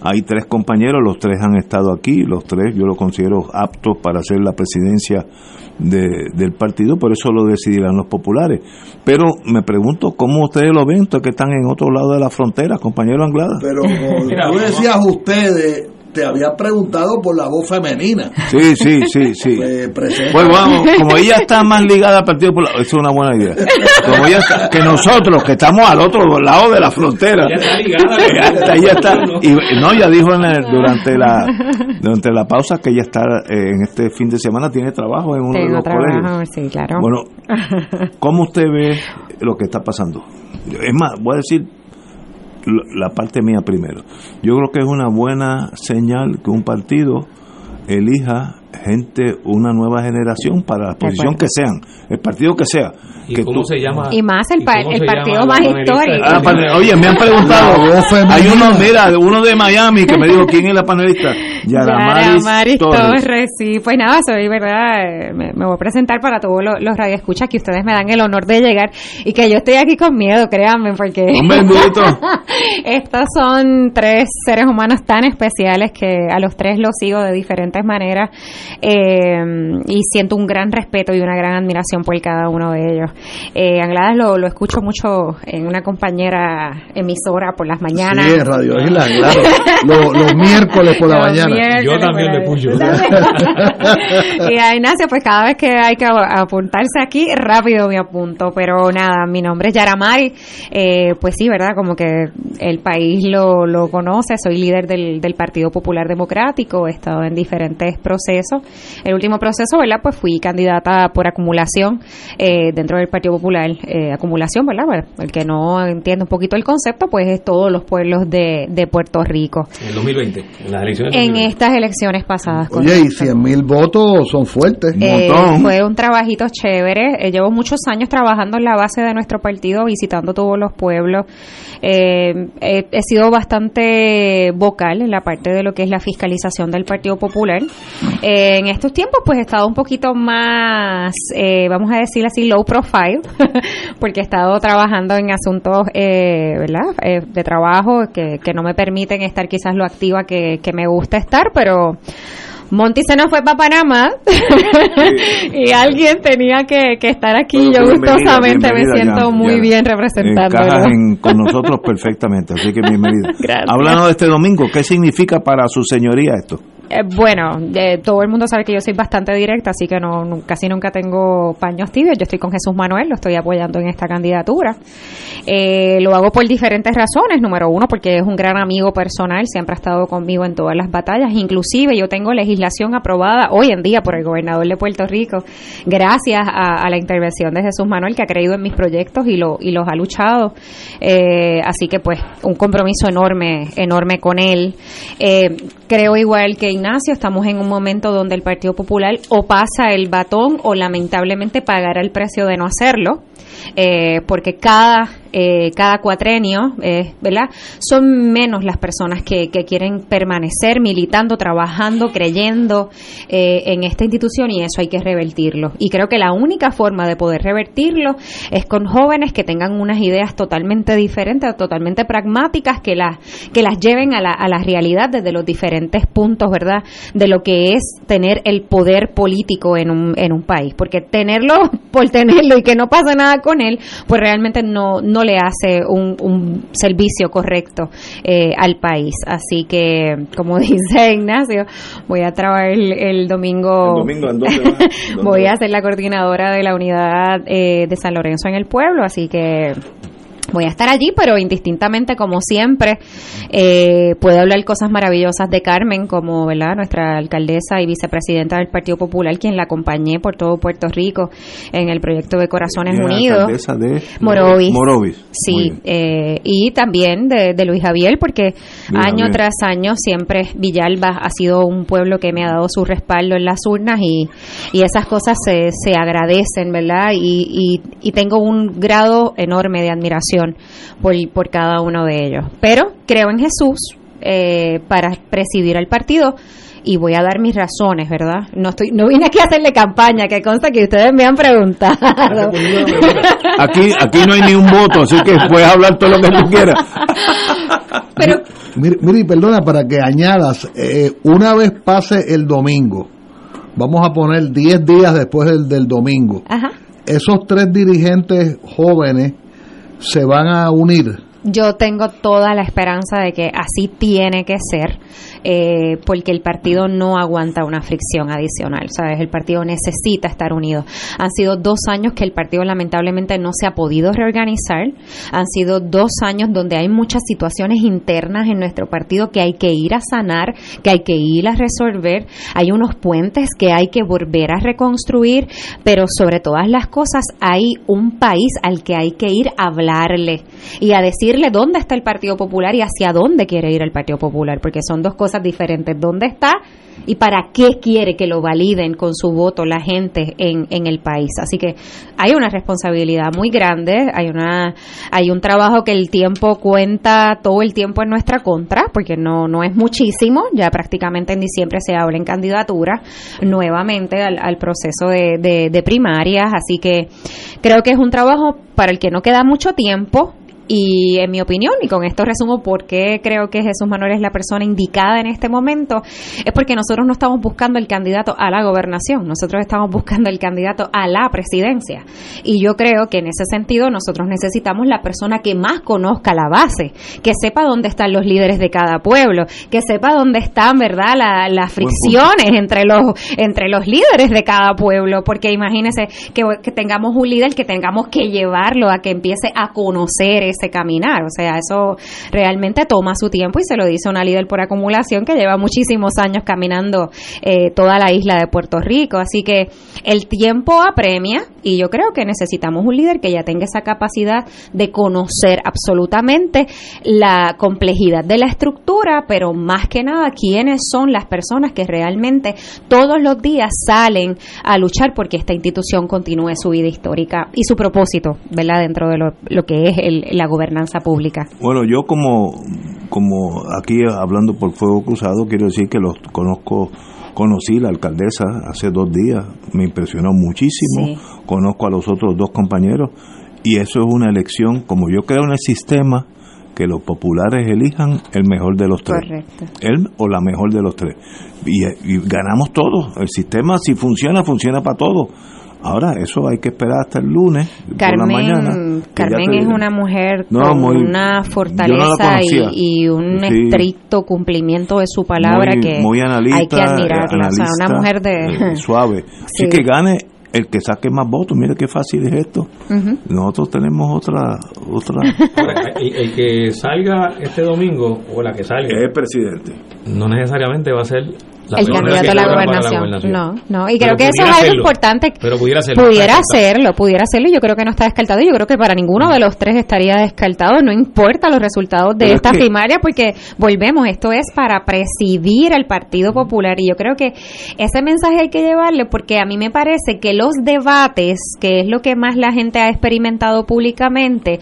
Hay tres compañeros, los tres han estado aquí, los tres yo los considero aptos para hacer la presidencia del partido, por eso lo decidirán los populares. Pero me pregunto cómo ustedes lo ven, que están en otro lado de la frontera, compañero Anglada. Pero como <laughs> tú decías ustedes, te había preguntado por la voz femenina. Sí, sí, sí, sí. Pues, pues vamos, como ella está más ligada al Partido Popular, eso es una buena idea. Como ella está, que nosotros, que estamos al otro lado de la frontera. Ella está ligada. Ella, está, y no, ella dijo en durante la durante la pausa que ella está eh, en este fin de semana tiene trabajo en uno de los colegios. Sí, claro. Bueno, <laughs> ¿cómo usted ve lo que está pasando? Es más, voy a decir la parte mía primero. Yo creo que es una buena señal que un partido elija gente, una nueva generación para la posición que sean, el partido que sea. ¿Y cómo se llama? Y más el, el partido más histórico. Ah, oye, me han preguntado, hay uno, mira, uno de Miami que me dijo quién es la panelista. Yaramaris Torres. Torres. Sí, pues nada, soy, ¿verdad? Me, me voy a presentar para todos los, los radioescuchas que ustedes me dan el honor de llegar y que yo estoy aquí con miedo, créanme, porque <laughs> estos son tres seres humanos tan especiales que a los tres los sigo de diferentes maneras eh, y siento un gran respeto y una gran admiración por cada uno de ellos. Eh, Angladas lo, lo escucho mucho en una compañera emisora por las mañanas. Sí, en Radio Isla, claro. Los, los miércoles por la Los mañana. Yo también le puyo. <laughs> y a Ignacio, pues cada vez que hay que apuntarse aquí, rápido me apunto. Pero nada, mi nombre es Yaramari. Eh, pues sí, ¿verdad? Como que el país lo, lo conoce. Soy líder del, del Partido Popular Democrático. He estado en diferentes procesos. El último proceso, ¿verdad? Pues fui candidata por acumulación eh, dentro del Partido Popular. Eh, acumulación, ¿verdad? Bueno, el que no entiende un poquito el concepto, pues es todos los pueblos de, de Puerto Rico. En el 2020, en las elecciones. En 2020. estas elecciones pasadas. Oye, y correcto. 100 mil votos son fuertes. Eh, fue un trabajito chévere. Eh, llevo muchos años trabajando en la base de nuestro partido, visitando todos los pueblos. Eh, he, he sido bastante vocal en la parte de lo que es la fiscalización del Partido Popular. Eh, en estos tiempos, pues he estado un poquito más, eh, vamos a decir así, low profile, <laughs> porque he estado trabajando en asuntos, eh, ¿verdad?, Eh, de trabajo que, que no me permiten estar quizás lo activa que, que me gusta estar, pero Monty se nos fue para Panamá <laughs> y alguien tenía que, que estar aquí. Bueno, Yo bienvenida, gustosamente me siento muy bien representándolo. En- con nosotros perfectamente, así que bienvenida. <laughs> Gracias. Hablando de este domingo, ¿qué significa para su señoría esto? Eh, bueno, todo el mundo sabe que yo soy bastante directa, así que no, casi nunca tengo paños tibios. Yo estoy con Jesús Manuel, lo estoy apoyando en esta candidatura. Eh, lo hago por diferentes razones. Número uno, porque es un gran amigo personal, siempre ha estado conmigo en todas las batallas. Inclusive yo tengo legislación aprobada hoy en día por el gobernador de Puerto Rico, gracias a, a la intervención de Jesús Manuel, que ha creído en mis proyectos y, lo, y los ha luchado. Eh, así que pues un compromiso enorme, enorme con él. Eh, creo igual que Estamos en un momento donde el Partido Popular o pasa el batón o lamentablemente pagará el precio de no hacerlo. eh, porque cada eh, cada cuatrenio, eh, ¿verdad? Son menos las personas que, que quieren permanecer militando, trabajando, creyendo eh, en esta institución y eso hay que revertirlo. Y creo que la única forma de poder revertirlo es con jóvenes que tengan unas ideas totalmente diferentes, totalmente pragmáticas, que las que las lleven a la, a la realidad desde los diferentes puntos, ¿verdad? De lo que es tener el poder político en un, en un país. Porque tenerlo <laughs> por tenerlo y que no pase nada con él, pues realmente no, no le hace un, un servicio correcto eh, al país. Así que, como <laughs> dice Ignacio, voy a trabajar el, el domingo. El domingo, ¿en dónde vas? <laughs> ¿Dónde voy a ser la coordinadora de la unidad eh, de San Lorenzo en el pueblo, así que voy a estar allí, pero indistintamente, como siempre, eh, puedo hablar cosas maravillosas de Carmen, como ¿verdad? nuestra alcaldesa y vicepresidenta del Partido Popular, quien la acompañé por todo Puerto Rico en el proyecto de Corazones es Unidos. alcaldesa de Morovis. Morovis. Sí, eh, y también de, de Luis Javier, porque Luis año Javier. tras año siempre Villalba ha sido un pueblo que me ha dado su respaldo en las urnas y, y esas cosas se, se agradecen, ¿verdad? Y, y, y tengo un grado enorme de admiración por, por cada uno de ellos. Pero creo en Jesús eh, para presidir al partido y voy a dar mis razones, ¿verdad? No estoy, no vine aquí a hacerle campaña, que consta que ustedes me han preguntado. <laughs> <laughs> Aquí, aquí no hay ni un voto, así que puedes hablar todo lo que tú quieras. Pero Mire, mire, y perdona, para que añadas, eh, una vez pase el domingo, vamos a poner 10 días después del, del domingo, Ajá. esos tres dirigentes jóvenes se van a unir. Yo tengo toda la esperanza de que así tiene que ser, eh, porque el partido no aguanta una fricción adicional, ¿sabes? El partido necesita estar unido. Han sido dos años que el partido lamentablemente no se ha podido reorganizar, han sido dos años donde hay muchas situaciones internas en nuestro partido que hay que ir a sanar, que hay que ir a resolver, hay unos puentes que hay que volver a reconstruir, pero sobre todas las cosas hay un país al que hay que ir a hablarle y a decirle dónde está el Partido Popular y hacia dónde quiere ir el Partido Popular, porque son dos cosas diferentes. ¿Dónde está y para qué quiere que lo validen con su voto la gente en, en el país. Así que hay una responsabilidad muy grande, hay una hay un trabajo que el tiempo cuenta todo el tiempo en nuestra contra, porque no no es muchísimo, ya prácticamente en diciembre se habla en candidatura nuevamente al, al proceso de, de, de primarias, así que creo que es un trabajo para el que no queda mucho tiempo, y en mi opinión, y con esto resumo por qué creo que Jesús Manuel es la persona indicada en este momento, es porque nosotros no estamos buscando el candidato a la gobernación, nosotros estamos buscando el candidato a la presidencia. Y yo creo que en ese sentido nosotros necesitamos la persona que más conozca la base, que sepa dónde están los líderes de cada pueblo, que sepa dónde están, ¿verdad?, las fricciones entre los, entre los líderes de cada pueblo, porque imagínense que, que tengamos un líder que tengamos que llevarlo a que empiece a conocer ese caminar. O sea, eso realmente toma su tiempo y se lo dice una líder por acumulación que lleva muchísimos años caminando eh, toda la isla de Puerto Rico. Así que el tiempo apremia y yo creo que necesitamos un líder que ya tenga esa capacidad de conocer absolutamente la complejidad de la estructura, pero más que nada quiénes son las personas que realmente todos los días salen a luchar porque esta institución continúe su vida histórica y su propósito, ¿verdad? Dentro de lo, lo que es el, la gobernanza pública. Bueno, yo como, como aquí hablando por fuego cruzado, quiero decir que los conozco, conocí la alcaldesa hace dos días, me impresionó muchísimo, sí. conozco a los otros dos compañeros y eso es una elección, como yo creo en el sistema, que los populares elijan el mejor de los tres. Correcto. Él o la mejor de los tres. Y, y ganamos todos. El sistema, si funciona, funciona para todos. Ahora, eso hay que esperar hasta el lunes Carmen, por la mañana. Carmen es una mujer No, con muy- una no fortaleza y, y un Sí. estricto cumplimiento de su palabra muy, que muy analista, hay que admirarla. o sea, una mujer de... eh, suave. <laughs> Sí. Sí que gane el que saque más votos. Mire qué fácil es esto. Nosotros tenemos otra otra <laughs> el, el que salga este domingo, o la que salga, es presidente. no necesariamente va a ser el candidato a la gobernación. No, no. Y Pero creo que eso es algo importante. Pero pudiera hacerlo. Pudiera hacerlo, pudiera hacerlo. Yo creo que no está descartado. Yo creo que para ninguno de los tres estaría descartado. No importa los resultados de Pero es esta que- primaria, porque volvemos. Esto es para presidir al Partido Popular. Y yo creo que ese mensaje hay que llevarle, porque a mí me parece que los debates, que es lo que más la gente ha experimentado públicamente,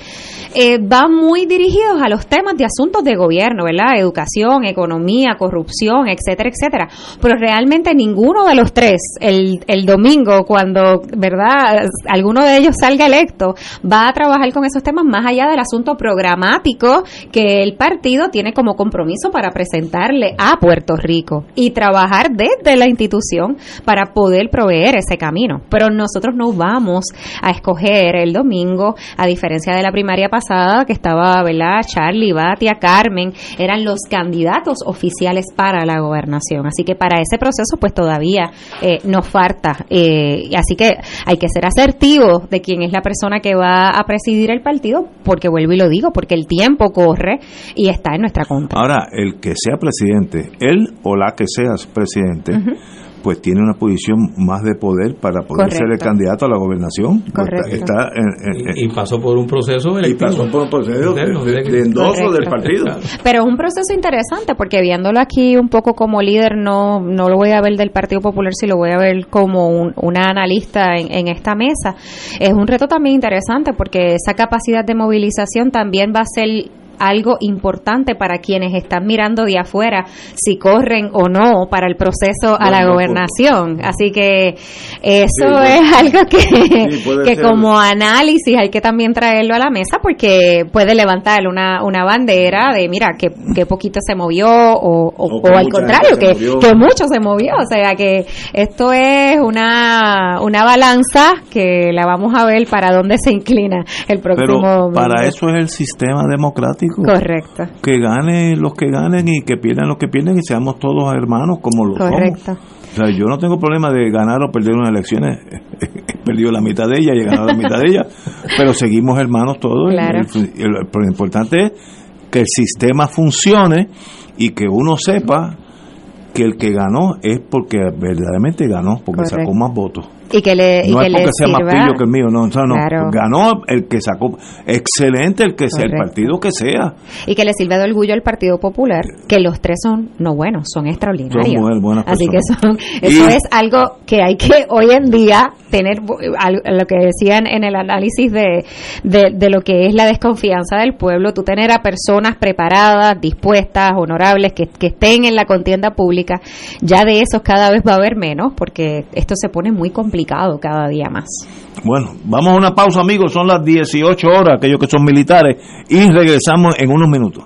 eh, van muy dirigidos a los temas de asuntos de gobierno, ¿verdad? Educación, economía, corrupción, etcétera, etcétera. Pero realmente ninguno de los tres, el, el domingo, cuando, ¿verdad? Alguno de ellos salga electo, va a trabajar con esos temas más allá del asunto programático que el partido tiene como compromiso para presentarle a Puerto Rico y trabajar desde la institución para poder proveer ese camino. Pero nosotros no vamos a escoger el domingo, a diferencia de la primaria pasada, que estaba, ¿verdad? Charlie, Batia, Carmen, eran los candidatos oficiales para la gobernación. Así que para ese proceso, pues todavía eh, nos falta. Eh, y así que hay que ser asertivos de quién es la persona que va a presidir el partido, porque vuelvo y lo digo, porque el tiempo corre y está en nuestra contra. Ahora, el que sea presidente, él o la que sea presidente, pues tiene una posición más de poder para poder ser el candidato a la gobernación. Correcto. Está en- en- en- Y, y pasó por un proceso y electivo. pasó por un proceso de, Interno, de- endoso del partido. Pero es un proceso interesante porque viéndolo aquí un poco como líder, no, no lo voy a ver del Partido Popular, si lo voy a ver como un- una analista en, en esta mesa. Es un reto también interesante porque esa capacidad de movilización también va a ser algo importante para quienes están mirando de afuera si corren o no para el proceso a la gobernación. Así que eso es algo que, Sí, que ser. como análisis hay que también traerlo a la mesa porque puede levantar una, una bandera de mira que, que poquito se movió o, o, al contrario que, que mucho se movió o sea que esto es una, una balanza que la vamos a ver para dónde se inclina el próximo Pero para eso es el sistema democrático. Correcto Que ganen los que ganen y que pierdan los que pierden y seamos todos hermanos como lo correcto somos. O sea, yo no tengo problema de ganar o perder unas elecciones. <laughs> He perdido la mitad de ellas y he ganado la mitad de ellas. <laughs> Pero seguimos hermanos todos. Claro. Lo importante es que el sistema funcione y que uno sepa que el que ganó es porque verdaderamente ganó, porque sacó más votos y que le no es porque sea más pillo que el mío no, no. Ganó el que sacó. Excelente el que sea el partido que sea. Y que le sirve de orgullo al Partido Popular que los tres son no buenos son extraordinarios. Así que son, eso es algo que hay que hoy en día tener lo que decían en el análisis de, de, lo que es la desconfianza del pueblo tú tener a personas preparadas dispuestas honorables que, que estén en la contienda pública ya de esos cada vez va a haber menos porque esto se pone muy complicado cada día más. Bueno, vamos a una pausa amigos, son las 18 horas, aquellos que son militares, y regresamos en unos minutos.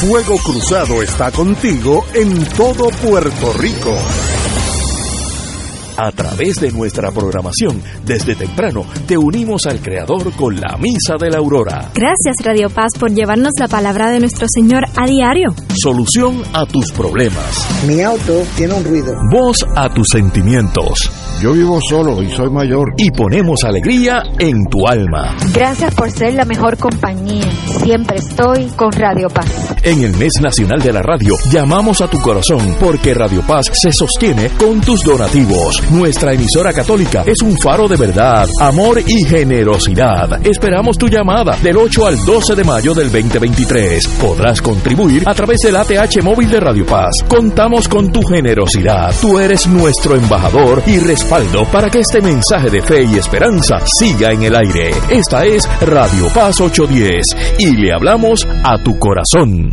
Fuego Cruzado está contigo en todo Puerto Rico a través de nuestra programación, desde temprano, te unimos al Creador con la Misa de la Aurora. Gracias Radio Paz por llevarnos la palabra de nuestro Señor a diario. Solución a tus problemas. Mi auto tiene un ruido. Voz a tus sentimientos. Yo vivo solo y soy mayor. Y ponemos alegría en tu alma. Gracias por ser la mejor compañía. Siempre estoy con Radio Paz. En el mes nacional de la radio, llamamos a tu corazón porque Radio Paz se sostiene con tus donativos. Nuestra emisora católica es un faro de verdad, amor y generosidad. Esperamos tu llamada del 8 al 12 de mayo del 2023. Podrás contribuir a través del ATH móvil de Radio Paz. Contamos con tu generosidad. Tú eres nuestro embajador y responsable para que este mensaje de fe y esperanza siga en el aire. Esta es Radio Paz 810 y le hablamos a tu corazón.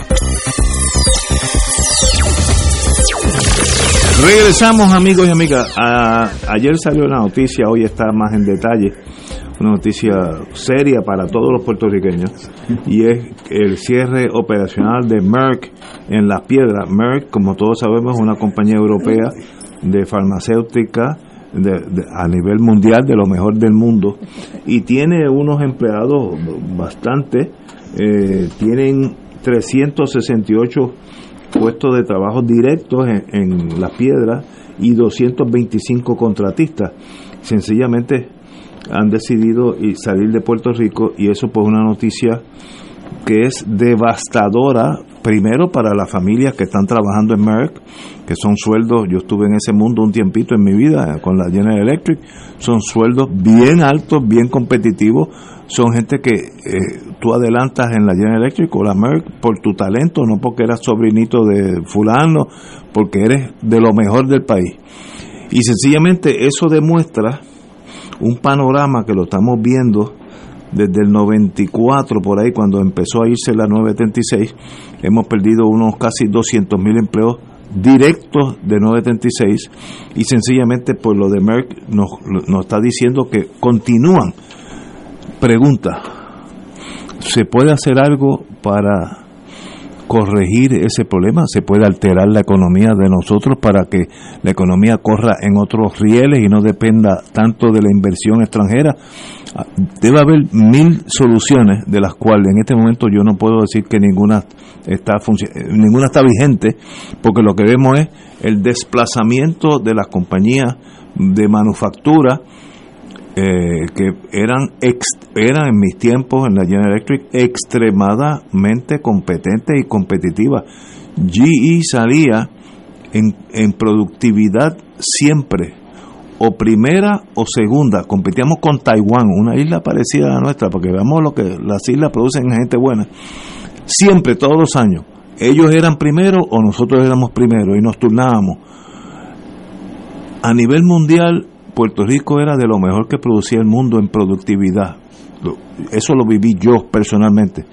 Regresamos amigos y amigas. ayer salió una noticia, hoy está más en detalle, una noticia seria para todos los puertorriqueños y es el cierre operacional de Merck en Las Piedras. Merck, como todos sabemos, es una compañía europea de farmacéutica a nivel mundial, de lo mejor del mundo, y tiene unos empleados bastante, eh, tienen 368 puestos de trabajo directos en, las piedras y 225 contratistas. Sencillamente han decidido salir de Puerto Rico y eso pues una noticia que es devastadora primero para las familias que están trabajando en Merck, que son sueldos, yo estuve en ese mundo un tiempito en mi vida con la General Electric, son sueldos bien altos, bien competitivos, son gente que eh, tú adelantas en la General Electric o la Merck por tu talento, no porque eras sobrinito de fulano, porque eres de lo mejor del país. Y sencillamente eso demuestra un panorama que lo estamos viendo desde el 94 por ahí cuando empezó a irse la 936 hemos perdido unos casi 200 mil empleos directos de 936 y sencillamente por lo de Merck nos, nos está diciendo que continúan Pregunta, ¿se puede hacer algo para corregir ese problema, se puede alterar la economía de nosotros para que la economía corra en otros rieles y no dependa tanto de la inversión extranjera. Ah, debe haber mil soluciones de las cuales en este momento yo no puedo decir que ninguna está ninguna está vigente porque lo que vemos es el desplazamiento de las compañías de manufactura eh, que eran, eran en mis tiempos en la General Electric extremadamente competentes y competitivas. GE salía en, en productividad siempre, o primera o segunda. Competíamos con Taiwán, una isla parecida a nuestra, porque veamos lo que las islas producen gente buena. Siempre, todos los años. Ellos eran primero o nosotros éramos primero y nos turnábamos. A nivel mundial, Puerto Rico era de lo mejor que producía el mundo en productividad. Eso lo viví yo personalmente.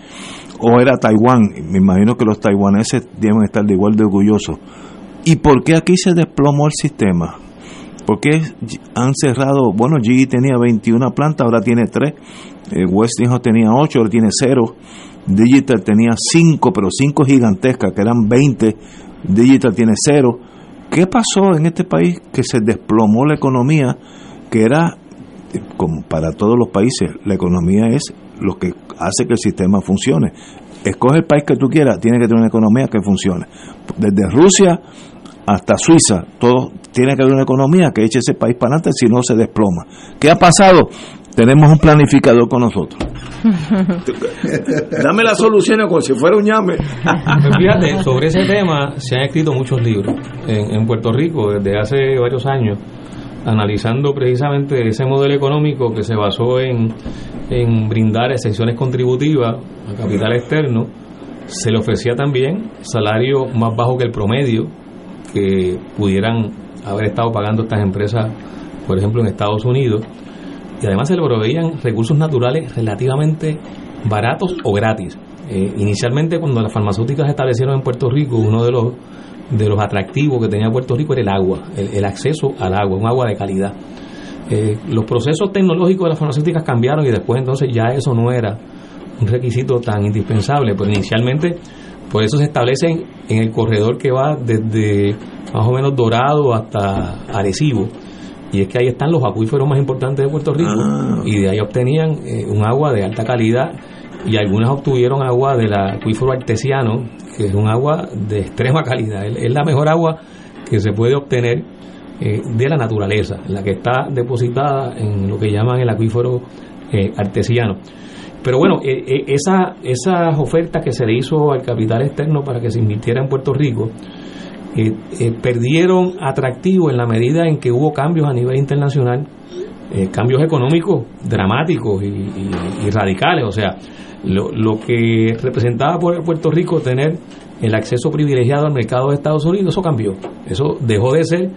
O era Taiwán, me imagino que los taiwaneses deben estar de igual de orgullosos. ¿Y por qué aquí se desplomó el sistema? ¿Por qué han cerrado? Bueno, GE tenía 21 plantas, ahora tiene 3. Eh, Westinghouse tenía 8, ahora tiene 0. Digital tenía 5, pero 5 gigantescas, que eran 20. Digital tiene 0 ¿Qué pasó en este país que se desplomó la economía, que era, como para todos los países, la economía es lo que hace que el sistema funcione. Escoge el país que tú quieras, tiene que tener una economía que funcione. Desde Rusia hasta Suiza, todo tiene que haber una economía que eche ese país para adelante, si no se desploma. ¿Qué ha pasado? Tenemos un planificador con nosotros. <laughs> Dame la solución como si fuera un llame. Pues fíjate, <laughs> sobre ese tema se han escrito muchos libros en, Puerto Rico desde hace varios años, analizando precisamente ese modelo económico que se basó en, en brindar exenciones contributivas a capital externo. Se le ofrecía también salario más bajo que el promedio que pudieran haber estado pagando estas empresas, por ejemplo, en Estados Unidos y además se le proveían recursos naturales relativamente baratos o gratis. Eh, inicialmente cuando las farmacéuticas se establecieron en Puerto Rico, uno de los de los atractivos que tenía Puerto Rico era el agua, el, acceso al agua, un agua de calidad. Eh, los procesos tecnológicos de las farmacéuticas cambiaron y después entonces ya eso no era un requisito tan indispensable, pero inicialmente por eso se establecen en el corredor que va desde más o menos Dorado hasta Arecibo y es que ahí están los acuíferos más importantes de Puerto Rico ah. y de ahí obtenían eh, un agua de alta calidad y algunas obtuvieron agua del acuífero artesiano, que es un agua de extrema calidad. Es la mejor agua que se puede obtener eh, de la naturaleza, la que está depositada en lo que llaman el acuífero eh, artesiano. Pero bueno, esa, esas ofertas que se le hizo al capital externo para que se invirtiera en Puerto Rico, eh, eh, perdieron atractivo en la medida en que hubo cambios a nivel internacional, eh, cambios económicos dramáticos y, radicales. O sea, lo, lo, que representaba por Puerto Rico tener el acceso privilegiado al mercado de Estados Unidos, eso cambió. Eso dejó de ser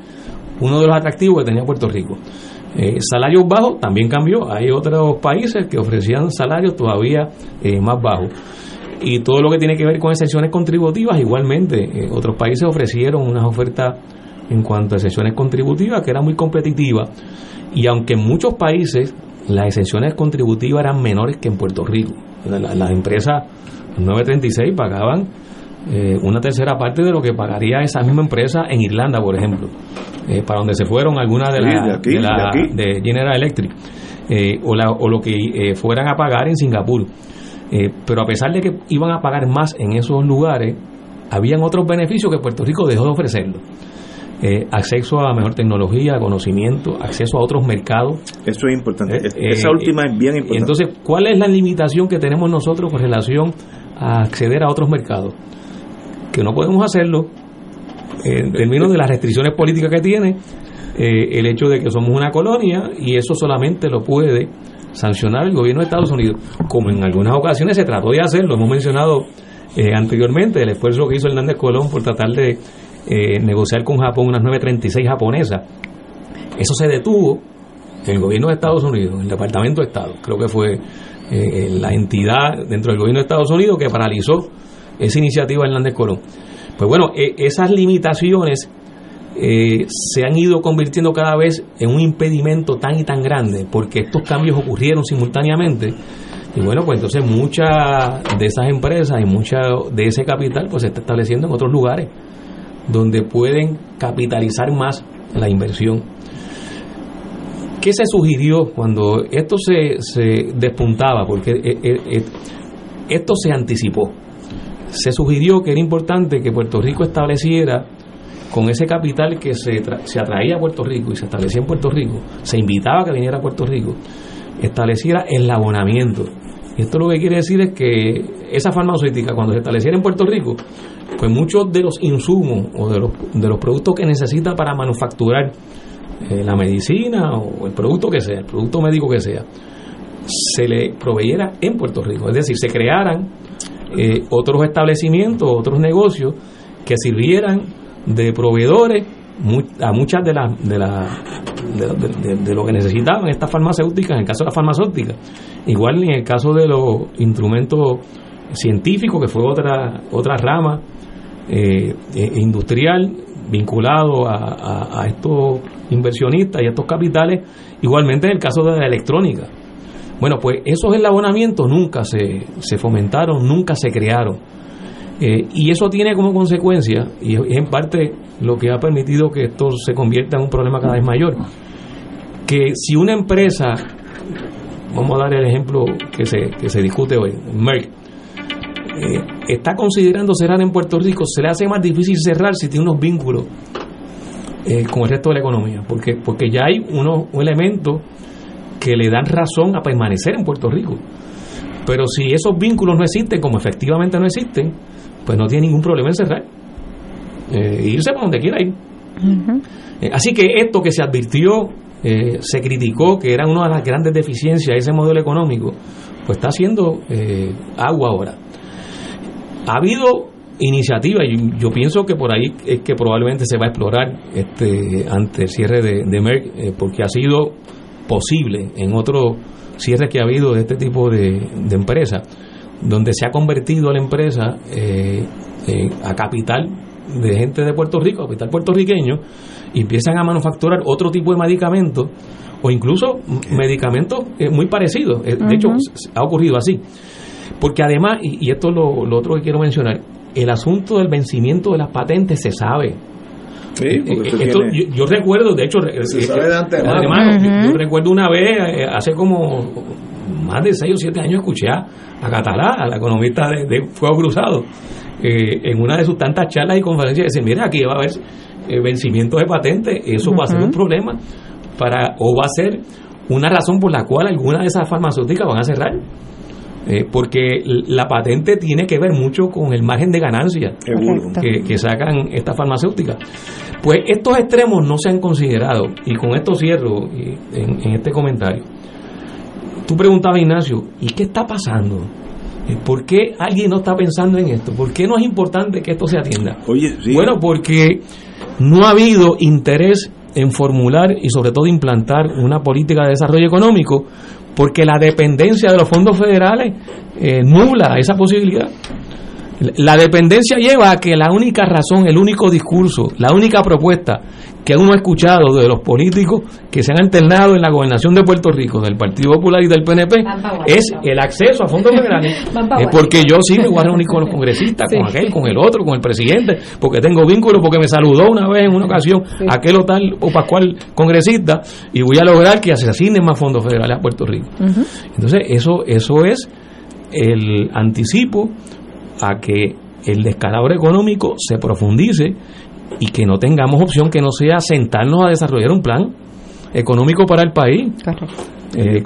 uno de los atractivos que tenía Puerto Rico. Salarios bajos también cambió. Hay otros países que ofrecían salarios todavía más bajos y todo lo que tiene que ver con exenciones contributivas, igualmente, eh, otros países ofrecieron unas ofertas en cuanto a exenciones contributivas que eran muy competitivas. Y aunque en muchos países las exenciones contributivas eran menores que en Puerto Rico, las empresas 936 pagaban eh, una tercera parte de lo que pagaría esa misma empresa en Irlanda, por ejemplo, eh, para donde se fueron algunas de las de, General Electric, o, la, o lo que fueran a pagar en Singapur. Eh, pero a pesar de que iban a pagar más en esos lugares, habían otros beneficios que Puerto Rico dejó de ofrecerlo. Eh, acceso a mejor tecnología, conocimiento, acceso a otros mercados. Eso es importante. Eh, Esa última es bien importante. Entonces, ¿cuál es la limitación que tenemos nosotros con relación a acceder a otros mercados? Que no podemos hacerlo en términos de las restricciones políticas que tiene el hecho de que somos una colonia y eso solamente lo puede sancionar el gobierno de Estados Unidos, como en algunas ocasiones se trató de hacer, lo hemos mencionado eh, anteriormente, el esfuerzo que hizo Hernández Colón por tratar de eh, negociar con Japón unas 936 japonesas. Eso se detuvo el gobierno de Estados Unidos, el Departamento de Estado, creo que fue eh, la entidad dentro del gobierno de Estados Unidos que paralizó esa iniciativa de Hernández Colón. Pues bueno, esas limitaciones eh, se han ido convirtiendo cada vez en un impedimento tan y tan grande, porque estos cambios ocurrieron simultáneamente, Y bueno, pues entonces muchas de esas empresas y mucha de ese capital pues se está estableciendo en otros lugares donde pueden capitalizar más la inversión. ¿Qué se sugirió cuando esto se, se despuntaba? Porque eh, eh, esto se anticipó. Se sugirió que era importante que Puerto Rico estableciera con ese capital que se, se atraía a Puerto Rico y se establecía en Puerto Rico, se invitaba a que viniera a Puerto Rico, estableciera el abonamiento. Y esto lo que quiere decir es que esa farmacéutica, cuando se estableciera en Puerto Rico, pues muchos de los insumos o de los, de los productos que necesita para manufacturar eh, la medicina o el producto que sea, el producto médico que sea, se le proveyera en Puerto Rico. Es decir, se crearan eh, otros establecimientos, otros negocios que sirvieran de proveedores a muchas de las de, la, de, lo que necesitaban estas farmacéuticas, en el caso de las farmacéuticas, igual en el caso de los instrumentos científicos, que fue otra otra rama eh, eh, industrial vinculado a, a, estos inversionistas y a estos capitales, igualmente en el caso de la electrónica. Bueno, pues esos enlabonamientos nunca se, se fomentaron, nunca se crearon. Eh, y eso tiene como consecuencia, y es en parte lo que ha permitido que esto se convierta en un problema cada vez mayor, que si una empresa, vamos a dar el ejemplo que se, que se discute hoy, Merck, eh, está considerando cerrar en Puerto Rico, se le hace más difícil cerrar si tiene unos vínculos eh, con el resto de la economía, porque, porque ya hay unos elementos que le dan razón a permanecer en Puerto Rico. Pero si esos vínculos no existen, como efectivamente no existen, pues no tiene ningún problema en cerrar. Eh, irse para donde quiera ir. Eh, así que esto que se advirtió, eh, se criticó, que era una de las grandes deficiencias de ese modelo económico, pues está haciendo agua ahora. Ha habido iniciativa y yo pienso que por ahí es que probablemente se va a explorar este ante el cierre de, de Merck, porque ha sido posible en otros cierres que ha habido de este tipo de, de empresas donde se ha convertido la empresa eh, eh, a capital de gente de Puerto Rico, capital puertorriqueño, y empiezan a manufacturar otro tipo de medicamentos o incluso medicamentos eh, muy parecidos. De hecho, ha ocurrido así. Porque además, y, esto es lo, otro que quiero mencionar, el asunto del vencimiento de las patentes se sabe. Yo, recuerdo, de hecho, además, yo, recuerdo una vez, hace como más de 6 o 7 años escuché a, Catalá, a la economista de, Fuego Cruzado, eh, en una de sus tantas charlas y conferencias, decir, mira, aquí va a haber eh, vencimiento de patentes, eso va a ser un problema para o va a ser una razón por la cual algunas de esas farmacéuticas van a cerrar. Eh, porque la patente tiene que ver mucho con el margen de ganancia que, sacan estas farmacéuticas. Pues estos extremos no se han considerado, y con esto cierro en este comentario. Tú preguntabas, Ignacio, ¿y qué está pasando? Eh, ¿Por qué alguien no está pensando en esto? ¿Por qué no es importante que esto se atienda? Bueno, porque no ha habido interés en formular y sobre todo implantar una política de desarrollo económico porque la dependencia de los fondos federales eh, nula esa posibilidad. La dependencia lleva a que la única razón, el único discurso, la única propuesta que uno ha escuchado de los políticos que se han alternado en la gobernación de Puerto Rico, del Partido Popular y del PNP, es el acceso a fondos <laughs> federales. Es porque yo sí me voy a reunir con los <laughs> congresistas, con aquel, con el otro, con el presidente, porque tengo vínculos, porque me saludó una vez en una ocasión aquel o tal o pascual congresista, y voy a lograr que se asignen más fondos federales a Puerto Rico. Entonces, eso, eso es el anticipo a que el descalabro económico se profundice y que no tengamos opción que no sea sentarnos a desarrollar un plan económico para el país, eh,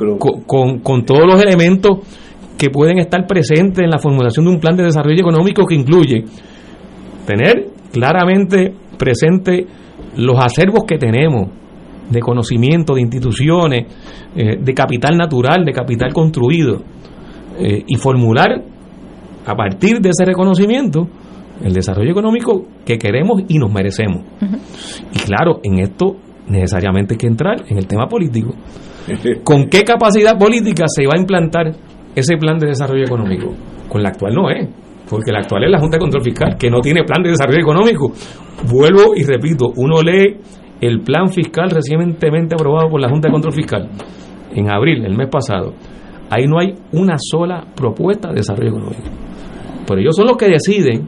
con, con, todos los elementos que pueden estar presentes en la formulación de un plan de desarrollo económico que incluye tener claramente presente los acervos que tenemos de conocimiento, de instituciones, eh, de capital natural, de capital construido, eh, y formular a partir de ese reconocimiento el desarrollo económico que queremos y nos merecemos. Y claro, en esto necesariamente hay que entrar en el tema político. <laughs> ¿Con qué capacidad política se va a implantar ese plan de desarrollo económico? Con la actual no es, porque la actual es la Junta de Control Fiscal, que no tiene plan de desarrollo económico. Vuelvo y repito, uno lee el plan fiscal recientemente aprobado por la Junta de Control Fiscal en abril, el mes pasado ahí no hay una sola propuesta de desarrollo económico. Pero ellos son los que deciden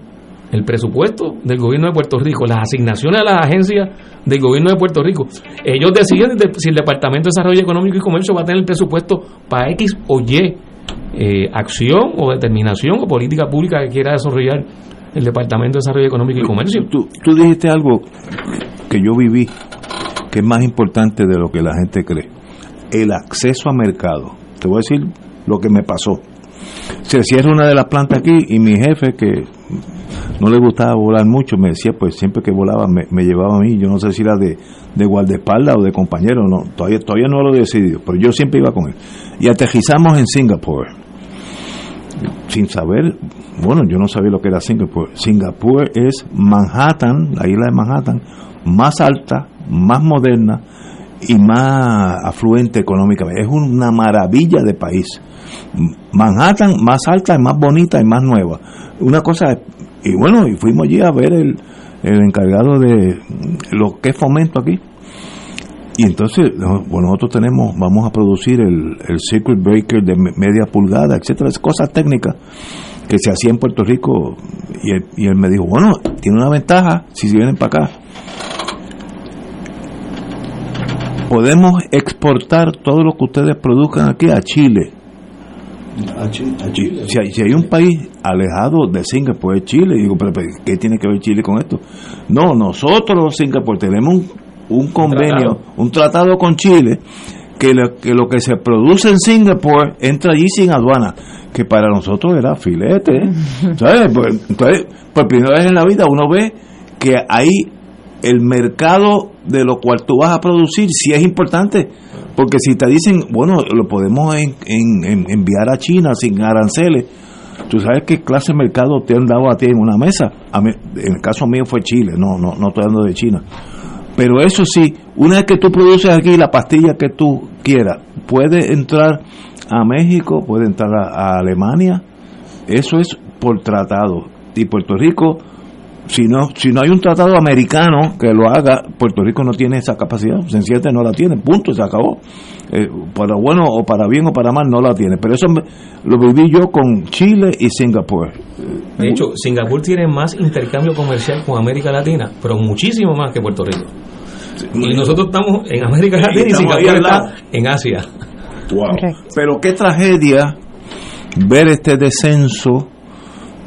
el presupuesto del gobierno de Puerto Rico, las asignaciones a las agencias del gobierno de Puerto Rico. Ellos deciden si el Departamento de Desarrollo Económico y Comercio va a tener el presupuesto para X o Y eh, acción o determinación o política pública que quiera desarrollar el Departamento de Desarrollo Económico y Comercio. Tú, tú dijiste algo que yo viví, que es más importante de lo que la gente cree. El acceso a mercado. Te voy a decir lo que me pasó. Se cierra una de las plantas aquí y mi jefe, que no le gustaba volar mucho, me decía, pues siempre que volaba me, llevaba a mí, yo no sé si era de, de guardaespaldas o de compañero, no, todavía, todavía no lo he decidido, pero yo siempre iba con él. Y aterrizamos en Singapur, sin saber, bueno, yo no sabía lo que era Singapur. Singapur es Manhattan, la isla de Manhattan, más alta, más moderna y más afluente económicamente. Es una maravilla de país. Manhattan más alta y más bonita y más nueva. Una cosa, y bueno, y fuimos allí a ver el, el encargado de lo que es fomento aquí. Y entonces, bueno, nosotros tenemos, vamos a producir el, el circuit breaker de media pulgada, etcétera, cosas técnicas que se hacía en Puerto Rico. Y él, y él me dijo, bueno, tiene una ventaja si vienen para acá. Podemos exportar todo lo que ustedes produzcan aquí a Chile. A Chile, Si, hay, si, hay, un país alejado de Singapur, es Chile. digo, pero, ¿qué tiene que ver Chile con esto? No, nosotros, Singapur, tenemos un un convenio, un tratado con Chile, que lo, que lo que se produce en Singapur entra allí sin aduana, que para nosotros era filete. <laughs> ¿sabes? Pues, entonces, por primera vez en la vida uno ve que ahí el mercado de lo cual tú vas a producir sí es importante. Porque si te dicen, bueno, lo podemos en, enviar a China sin aranceles, tú sabes qué clase de mercado te han dado a ti en una mesa. A en el caso mío fue Chile, no, no, no estoy hablando de China. Pero eso sí, una vez que tú produces aquí la pastilla que tú quieras, puede entrar a México, puede entrar a, Alemania. Eso es por tratado. Y Puerto Rico, si no, si no hay un tratado americano que lo haga, Puerto Rico no tiene esa capacidad. Sencillamente no la tiene. Punto, se acabó. Eh, para bueno o para bien o para mal no la tiene. Pero eso lo viví yo con Chile y Singapur. De hecho, Singapur tiene más intercambio comercial con América Latina, pero muchísimo más que Puerto Rico. Y nosotros estamos en América Latina y, Singapur está en Asia. Pero qué tragedia ver este descenso,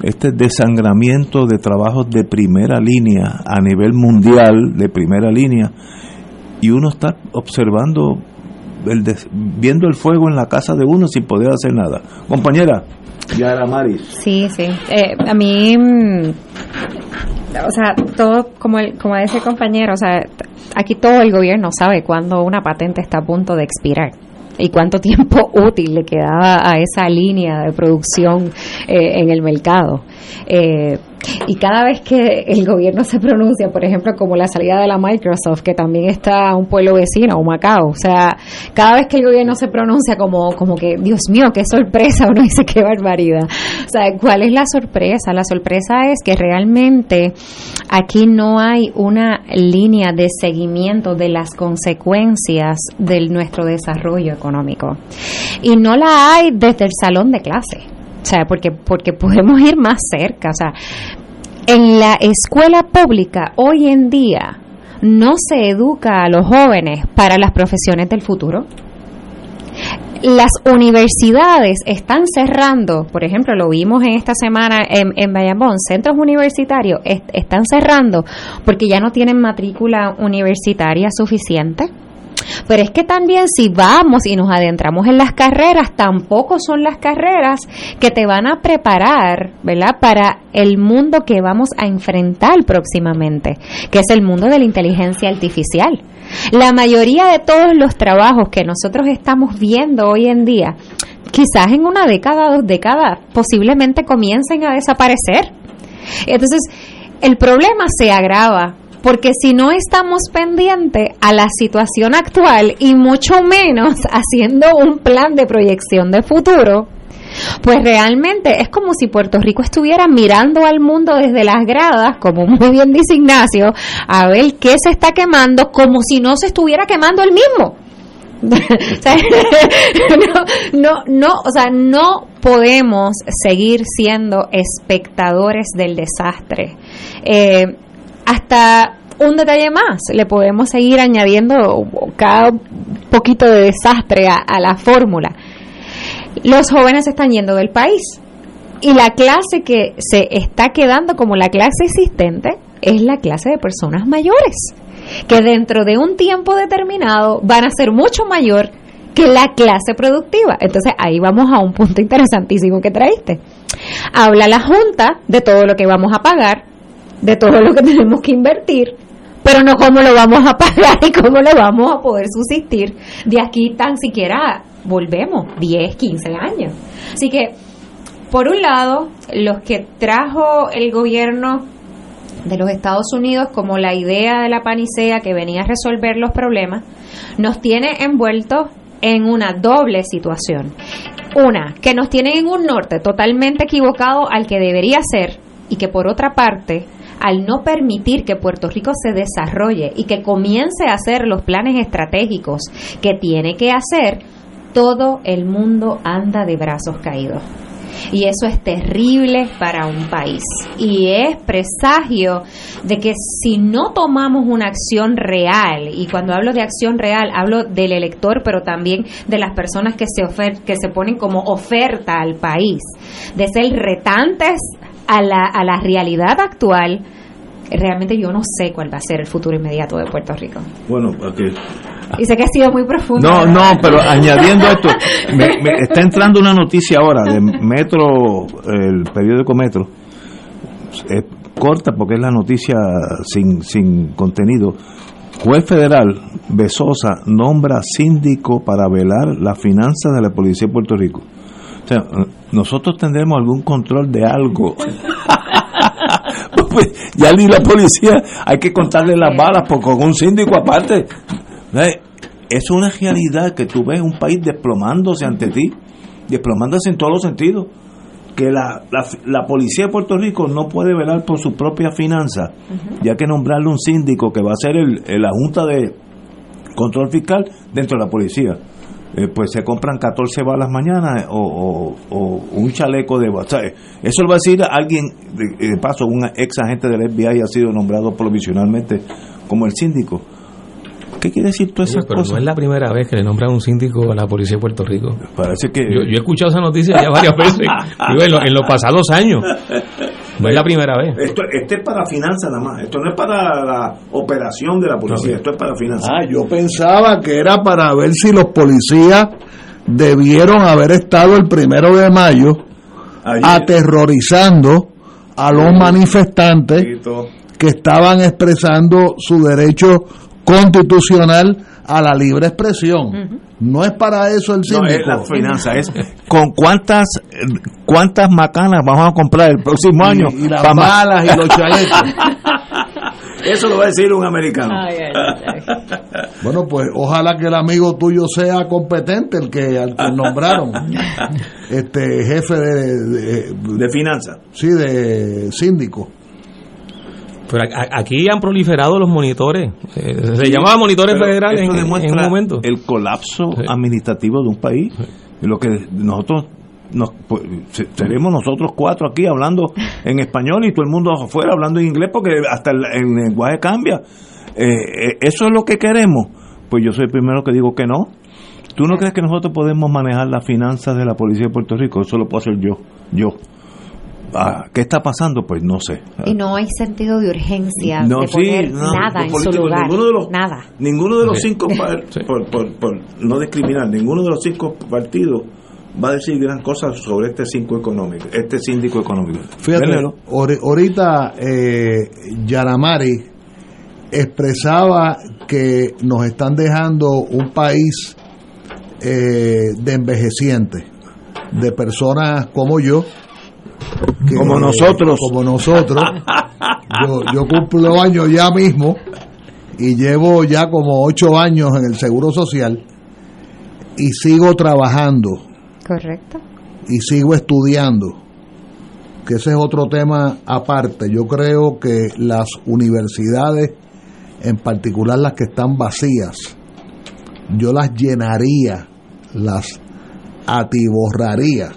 este desangramiento de trabajos de primera línea a nivel mundial, de primera línea, y uno está observando, el viendo el fuego en la casa de uno sin poder hacer nada. Compañera, Yara Maris. Sí, sí. Eh, a mí, mm, o sea, todo, como, el, como ese compañero, o sea, aquí todo el gobierno sabe cuándo una patente está a punto de expirar y cuánto tiempo <laughs> útil le quedaba a esa línea de producción eh, en el mercado. Eh, y cada vez que el gobierno se pronuncia, por ejemplo, como la salida de la Microsoft, que también está un pueblo vecino, o Macao, o sea, cada vez que el gobierno se pronuncia como, como que, Dios mío, qué sorpresa, <laughs> uno dice qué barbaridad. O sea, ¿cuál es la sorpresa? La sorpresa es que realmente aquí no hay una línea de seguimiento de las consecuencias de nuestro desarrollo económico. Y no la hay desde el salón de clase. O sea, porque, porque podemos ir más cerca. O sea, en la escuela pública hoy en día no se educa a los jóvenes para las profesiones del futuro. Las universidades están cerrando, por ejemplo, lo vimos en esta semana en, en Bayamón, centros universitarios están cerrando porque ya no tienen matrícula universitaria suficiente pero es que también si vamos y nos adentramos en las carreras, tampoco son las carreras que te van a preparar, ¿verdad? Para el mundo que vamos a enfrentar próximamente, que es el mundo de la inteligencia artificial. La mayoría de todos los trabajos que nosotros estamos viendo hoy en día, quizás en una década, dos décadas, posiblemente comiencen a desaparecer. Entonces, el problema se agrava porque si no estamos pendientes a la situación actual y mucho menos <laughs> haciendo un plan de proyección de futuro, pues realmente es como si Puerto Rico estuviera mirando al mundo desde las gradas, como muy bien dice Ignacio, a ver qué se está quemando, como si no se estuviera quemando el mismo. <laughs> <laughs> No, no, o sea, no podemos seguir siendo espectadores del desastre. Eh, hasta un detalle más, le podemos seguir añadiendo cada poquito de desastre a, la fórmula. Los jóvenes están yendo del país y la clase que se está quedando como la clase existente es la clase de personas mayores, que dentro de un tiempo determinado van a ser mucho mayor que la clase productiva. Entonces ahí vamos a un punto interesantísimo que traíste. Habla la Junta de todo lo que vamos a pagar, de todo lo que <laughs> tenemos que invertir, pero no cómo lo vamos a pagar y cómo lo vamos a poder subsistir de aquí tan siquiera volvemos 10, 15 años. Así que, por un lado, los que trajo el gobierno de los Estados Unidos como la idea de la panicea que venía a resolver los problemas, nos tiene envueltos en una doble situación. Una, que nos tiene en un norte totalmente equivocado al que debería ser y que por otra parte, al no permitir que Puerto Rico se desarrolle y que comience a hacer los planes estratégicos que tiene que hacer, todo el mundo anda de brazos caídos. Y eso es terrible para un país. Y es presagio de que si no tomamos una acción real, y cuando hablo de acción real, hablo del elector, pero también de las personas que se, ofer que se ponen como oferta al país, de ser retantes a la, a la realidad actual, realmente yo no sé cuál va a ser el futuro inmediato de Puerto Rico. Bueno, okay. Y sé que ha sido muy profundo. No, no, pero añadiendo esto, <laughs> me, me está entrando una noticia ahora de Metro, el periódico Metro, es corta porque es la noticia sin, sin contenido. Juez federal Besosa nombra síndico para velar las finanzas de la policía de Puerto Rico. Sea, nosotros tendremos algún control de algo. <laughs> pues ya ni la policía hay que contarle las balas porque con un síndico aparte es una realidad que tú ves un país desplomándose ante ti, desplomándose en todos los sentidos. Que la, la, la policía de Puerto Rico no puede velar por su propia finanza, ya que nombrarle un síndico que va a ser el, el, la Junta de Control Fiscal dentro de la policía. Eh, pues se compran 14 balas mañana o, o, o un chaleco de o eso lo va a decir alguien de, de, paso un ex agente del FBI ha sido nombrado provisionalmente como el síndico ¿Qué quiere decir todas esas pero cosas? No es la primera vez que le nombran un síndico a la policía de Puerto Rico. Parece que. Yo, yo he escuchado esa noticia ya varias veces. <laughs> Digo, en, lo, en, los pasados años. No es la primera vez. Esto, este es para finanzas nada más. Esto no es para la operación de la policía. No, esto es para finanzas. Ah, yo pensaba que era para ver si los policías debieron haber estado el primero de mayo Ayer. aterrorizando a los manifestantes que estaban expresando su derecho constitucional a la libre expresión. Uh -huh. No es para eso el síndico. No, es la finanza, es con cuántas cuántas macanas vamos a comprar el próximo año. Y, y las balas y los chalecos. <laughs> Eso lo va a decir un americano. Ay, ay, ay. <laughs> bueno, pues ojalá que el amigo tuyo sea competente, el que al que nombraron. <laughs> este jefe de, de, de finanzas. Sí, de síndico. Pero aquí han proliferado los monitores. Eh, se sí, llamaban monitores federales en, en, un momento. El colapso sí. administrativo de un país. Lo que nosotros nos, pues, seremos nosotros cuatro aquí hablando en español y todo el mundo afuera hablando en inglés porque hasta el, el lenguaje cambia. Eh, ¿Eso es lo que queremos? Pues yo soy el primero que digo que no. ¿Tú no crees que nosotros podemos manejar las finanzas de la policía de Puerto Rico? Eso lo puedo hacer yo. Yo. Ah, ¿Qué está pasando? Pues no sé. Y no hay sentido de urgencia no, de poner sí, no, nada en su lugar. Ninguno de los, nada. Ninguno de los cinco, <laughs> sí. por, por, por, no discriminar, ninguno de los cinco partidos va a decir gran cosas sobre este cinco económico, este síndico económico. Fíjate, Vénelo. ahorita eh, Yaramari expresaba que nos están dejando un país eh, de envejecientes, de personas como yo, que, como nosotros. como nosotros. Yo, yo, cumplo años ya mismo y llevo ya como ocho años en el seguro social y sigo trabajando. Correcto. Y sigo estudiando que ese es otro tema aparte. Yo creo que las universidades en particular las que están vacías yo las llenaría, las atiborraría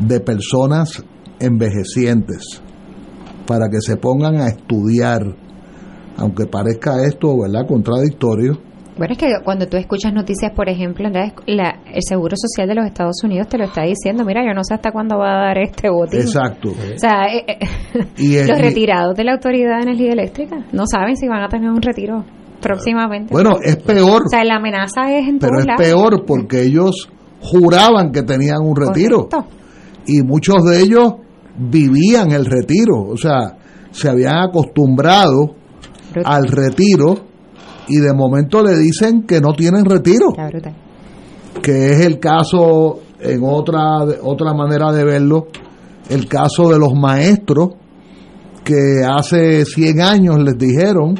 de personas envejecientes para que se pongan a estudiar, aunque parezca esto, ¿verdad?, contradictorio. Bueno, es que cuando tú escuchas noticias, por ejemplo, la- el Seguro Social de los Estados Unidos te lo está diciendo, mira, yo no sé hasta cuándo va a dar este botín. Exacto. O sea, eh, eh, Y el- los retirados de la Autoridad de Energía Eléctrica no saben si van a tener un retiro próximamente. Bueno, es peor, O sea, la amenaza es en pero es lados. peor porque ellos juraban que tenían un retiro y muchos de ellos vivían el retiro, o sea, se habían acostumbrado al retiro y de momento le dicen que no tienen retiro. Que es el caso, en otra, otra manera de verlo, el caso de los maestros que hace 100 años les dijeron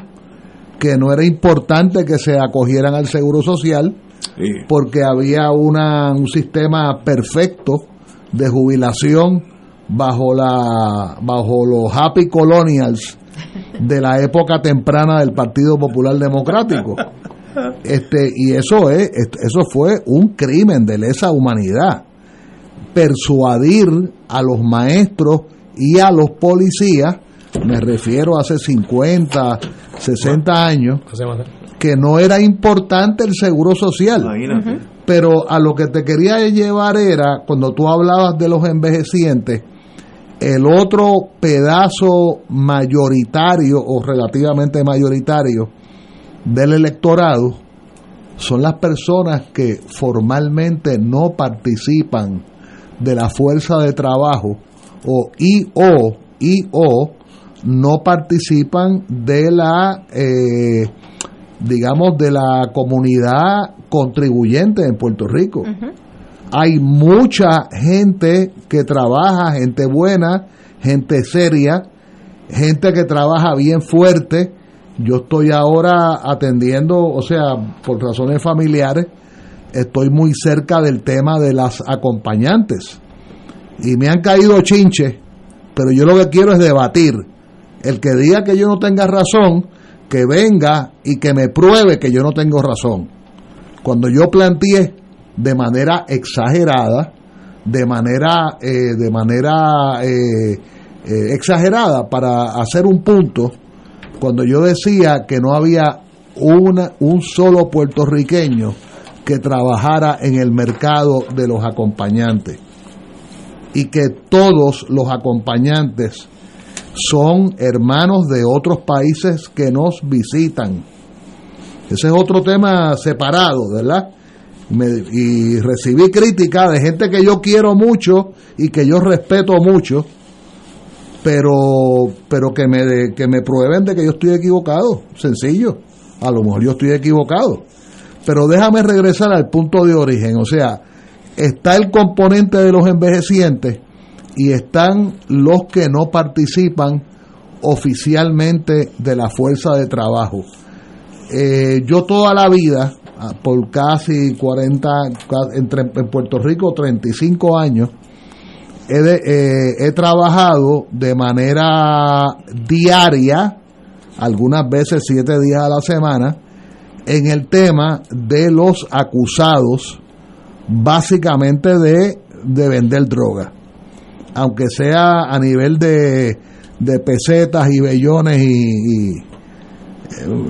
que no era importante que se acogieran al seguro social porque había una, un sistema perfecto de jubilación bajo la bajo los happy colonials de la época temprana del Partido Popular Democrático. Este y eso es eso fue un crimen de lesa humanidad persuadir a los maestros y a los policías me refiero a hace 50 60 años que no era importante el seguro social pero a lo que te quería llevar era cuando tú hablabas de los envejecientes el otro pedazo mayoritario o relativamente mayoritario del electorado son las personas que formalmente no participan de la fuerza de trabajo o y o y o no participan de la eh, digamos de la comunidad contribuyente en Puerto Rico hay mucha gente que trabaja, gente buena, gente seria, gente que trabaja bien fuerte. Yo estoy ahora atendiendo, o sea, por razones familiares, estoy muy cerca del tema de las acompañantes. Y me han caído chinches, pero yo lo que quiero es debatir. El que diga que yo no tenga razón, que venga y que me pruebe que yo no tengo razón. Cuando yo planteé de manera exagerada, de manera, eh, de manera eh, eh, exagerada para hacer un punto, cuando yo decía que no había una, un solo puertorriqueño que trabajara en el mercado de los acompañantes y que todos los acompañantes son hermanos de otros países que nos visitan. Ese es otro tema separado, ¿verdad? Y recibí crítica de gente que yo quiero mucho y que yo respeto mucho, pero pero que me que me prueben de que yo estoy equivocado, sencillo. A lo mejor yo estoy equivocado. Pero déjame regresar al punto de origen, o sea, está el componente de los envejecientes y están los que no participan oficialmente de la fuerza de trabajo. Eh, yo toda la vida, ah, por casi 40, ca- entre, en Puerto Rico 35 años, he, de- eh, he trabajado de manera diaria, algunas veces siete días a la semana, en el tema de los acusados, básicamente de, de vender droga. Aunque sea a nivel de, de pesetas y bellones y,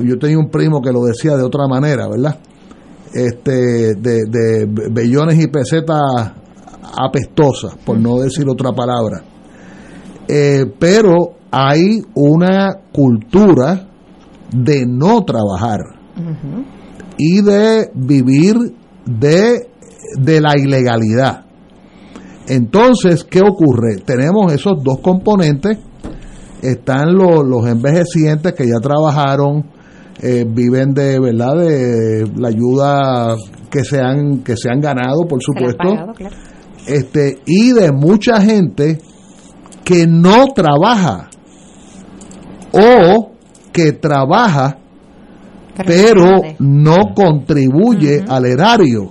yo tenía un primo que lo decía de otra manera, ¿verdad? Este, de, de bellones y pesetas apestosas, por no decir otra palabra. Eh, pero hay una cultura de no trabajar y de vivir de, de la ilegalidad. Entonces, ¿qué ocurre? Tenemos esos dos componentes. Están los, los envejecientes que ya trabajaron, eh, viven de verdad de la ayuda que se han, que se han ganado, por supuesto. pagado, claro. Este, y de mucha gente que no trabaja o que trabaja pero no contribuye al erario,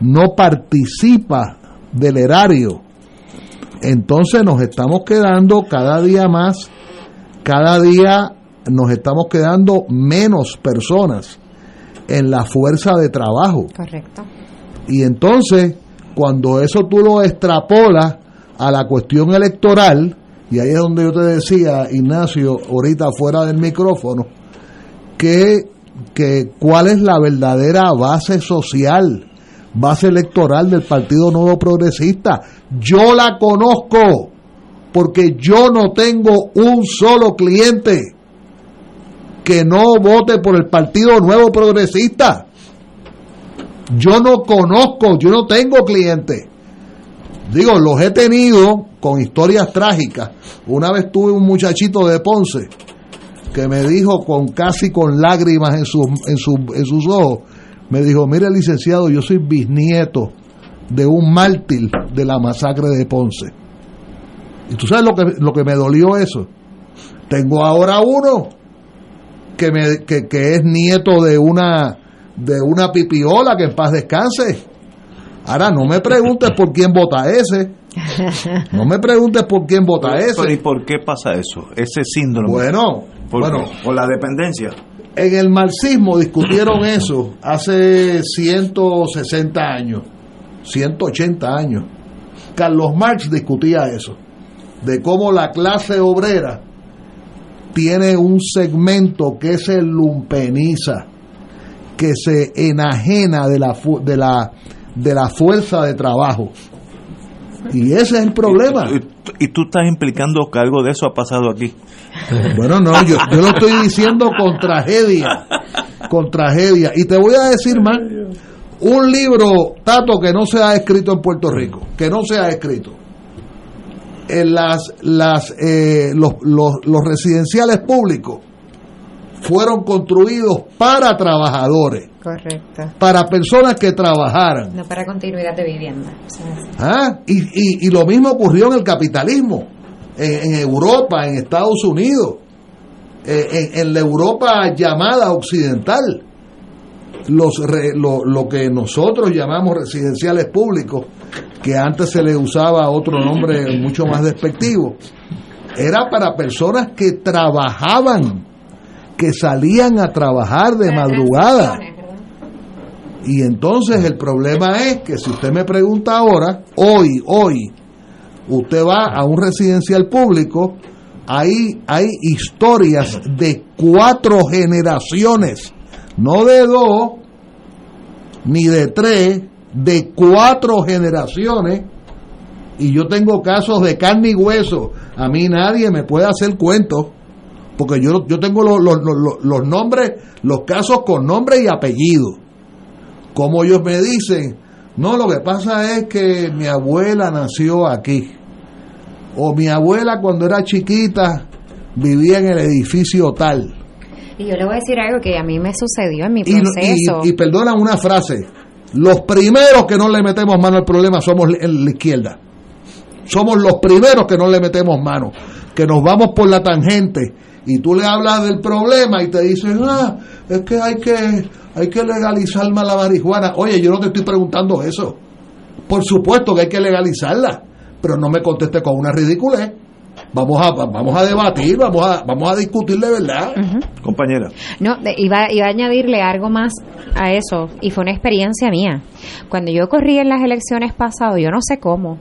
no participa del erario. Entonces nos estamos quedando cada día más, cada día nos estamos quedando menos personas en la fuerza de trabajo. Correcto. Y entonces, cuando eso tú lo extrapolas a la cuestión electoral, y ahí es donde yo te decía, Ignacio, ahorita fuera del micrófono, que, que cuál es la verdadera base social, base electoral del Partido Nuevo Progresista. Yo la conozco, porque yo no tengo un solo cliente que no vote por el Partido Nuevo Progresista. Yo no conozco, yo no tengo clientes. Digo, los he tenido con historias trágicas. Una vez tuve un muchachito de Ponce que me dijo con casi con lágrimas en, sus en, en sus ojos, me dijo, mire licenciado, yo soy bisnieto de un mártir de la masacre de Ponce. Y tú sabes lo que, lo que me dolió eso. Tengo ahora uno que, me, que, que es nieto de una, de una pipiola que en paz descanse. Ahora no me preguntes por quién vota ese. No me preguntes por quién vota ese. Pero ¿y por qué pasa eso? Ese síndrome. Bueno, ¿Por bueno, por la dependencia. En el marxismo discutieron <coughs> eso hace 160 años, 180 años. Carlos Marx discutía eso, de cómo la clase obrera tiene un segmento que se lumpeniza, que se enajena de la, de la, de la fuerza de trabajo. Y ese es el problema. Y, tú estás implicando que algo de eso ha pasado aquí. Bueno, no, yo, yo lo estoy diciendo con tragedia, con tragedia. Y te voy a decir más, un libro, Tato, que no se ha escrito en Puerto Rico, que no se ha escrito. En las, las, eh, los, los, los residenciales públicos fueron construidos para trabajadores, Correcto. para personas que trabajaran. No para continuidad de vivienda. ¿Ah? Y, y, y lo mismo ocurrió en el capitalismo, en, en Europa, en Estados Unidos, eh, en, en la Europa llamada occidental. Los re- lo, lo que nosotros llamamos residenciales públicos, que antes se le usaba otro nombre mucho más despectivo, era para personas que trabajaban, que salían a trabajar de madrugada. Y entonces el problema es que si usted me pregunta ahora, hoy, hoy, usted va a un residencial público, ahí hay historias de cuatro generaciones, no de dos, ni de tres, de cuatro generaciones. Y yo tengo casos de carne y hueso. A mí nadie me puede hacer cuentos, porque yo, yo tengo los, los, los, los nombres, los casos con nombre y apellido como ellos me dicen, no, lo que pasa es que mi abuela nació aquí, o mi abuela cuando era chiquita vivía en el edificio tal. Y yo le voy a decir algo que a mí me sucedió en mi Y, proceso. y, y perdona una frase, los primeros que no le metemos mano al problema somos en la izquierda. Somos los primeros que no le metemos mano, que nos vamos por la tangente y tú le hablas del problema y te dicen, ah, es que hay que, hay que legalizar más la marihuana. Oye, yo no te estoy preguntando eso. Por supuesto que hay que legalizarla, pero no me conteste con una ridiculez. Vamos a, vamos a debatir, vamos a, vamos a discutir de verdad. Compañera. No, iba, iba a añadirle algo más a eso, y fue una experiencia mía. Cuando yo corrí en las elecciones pasadas, yo no sé cómo,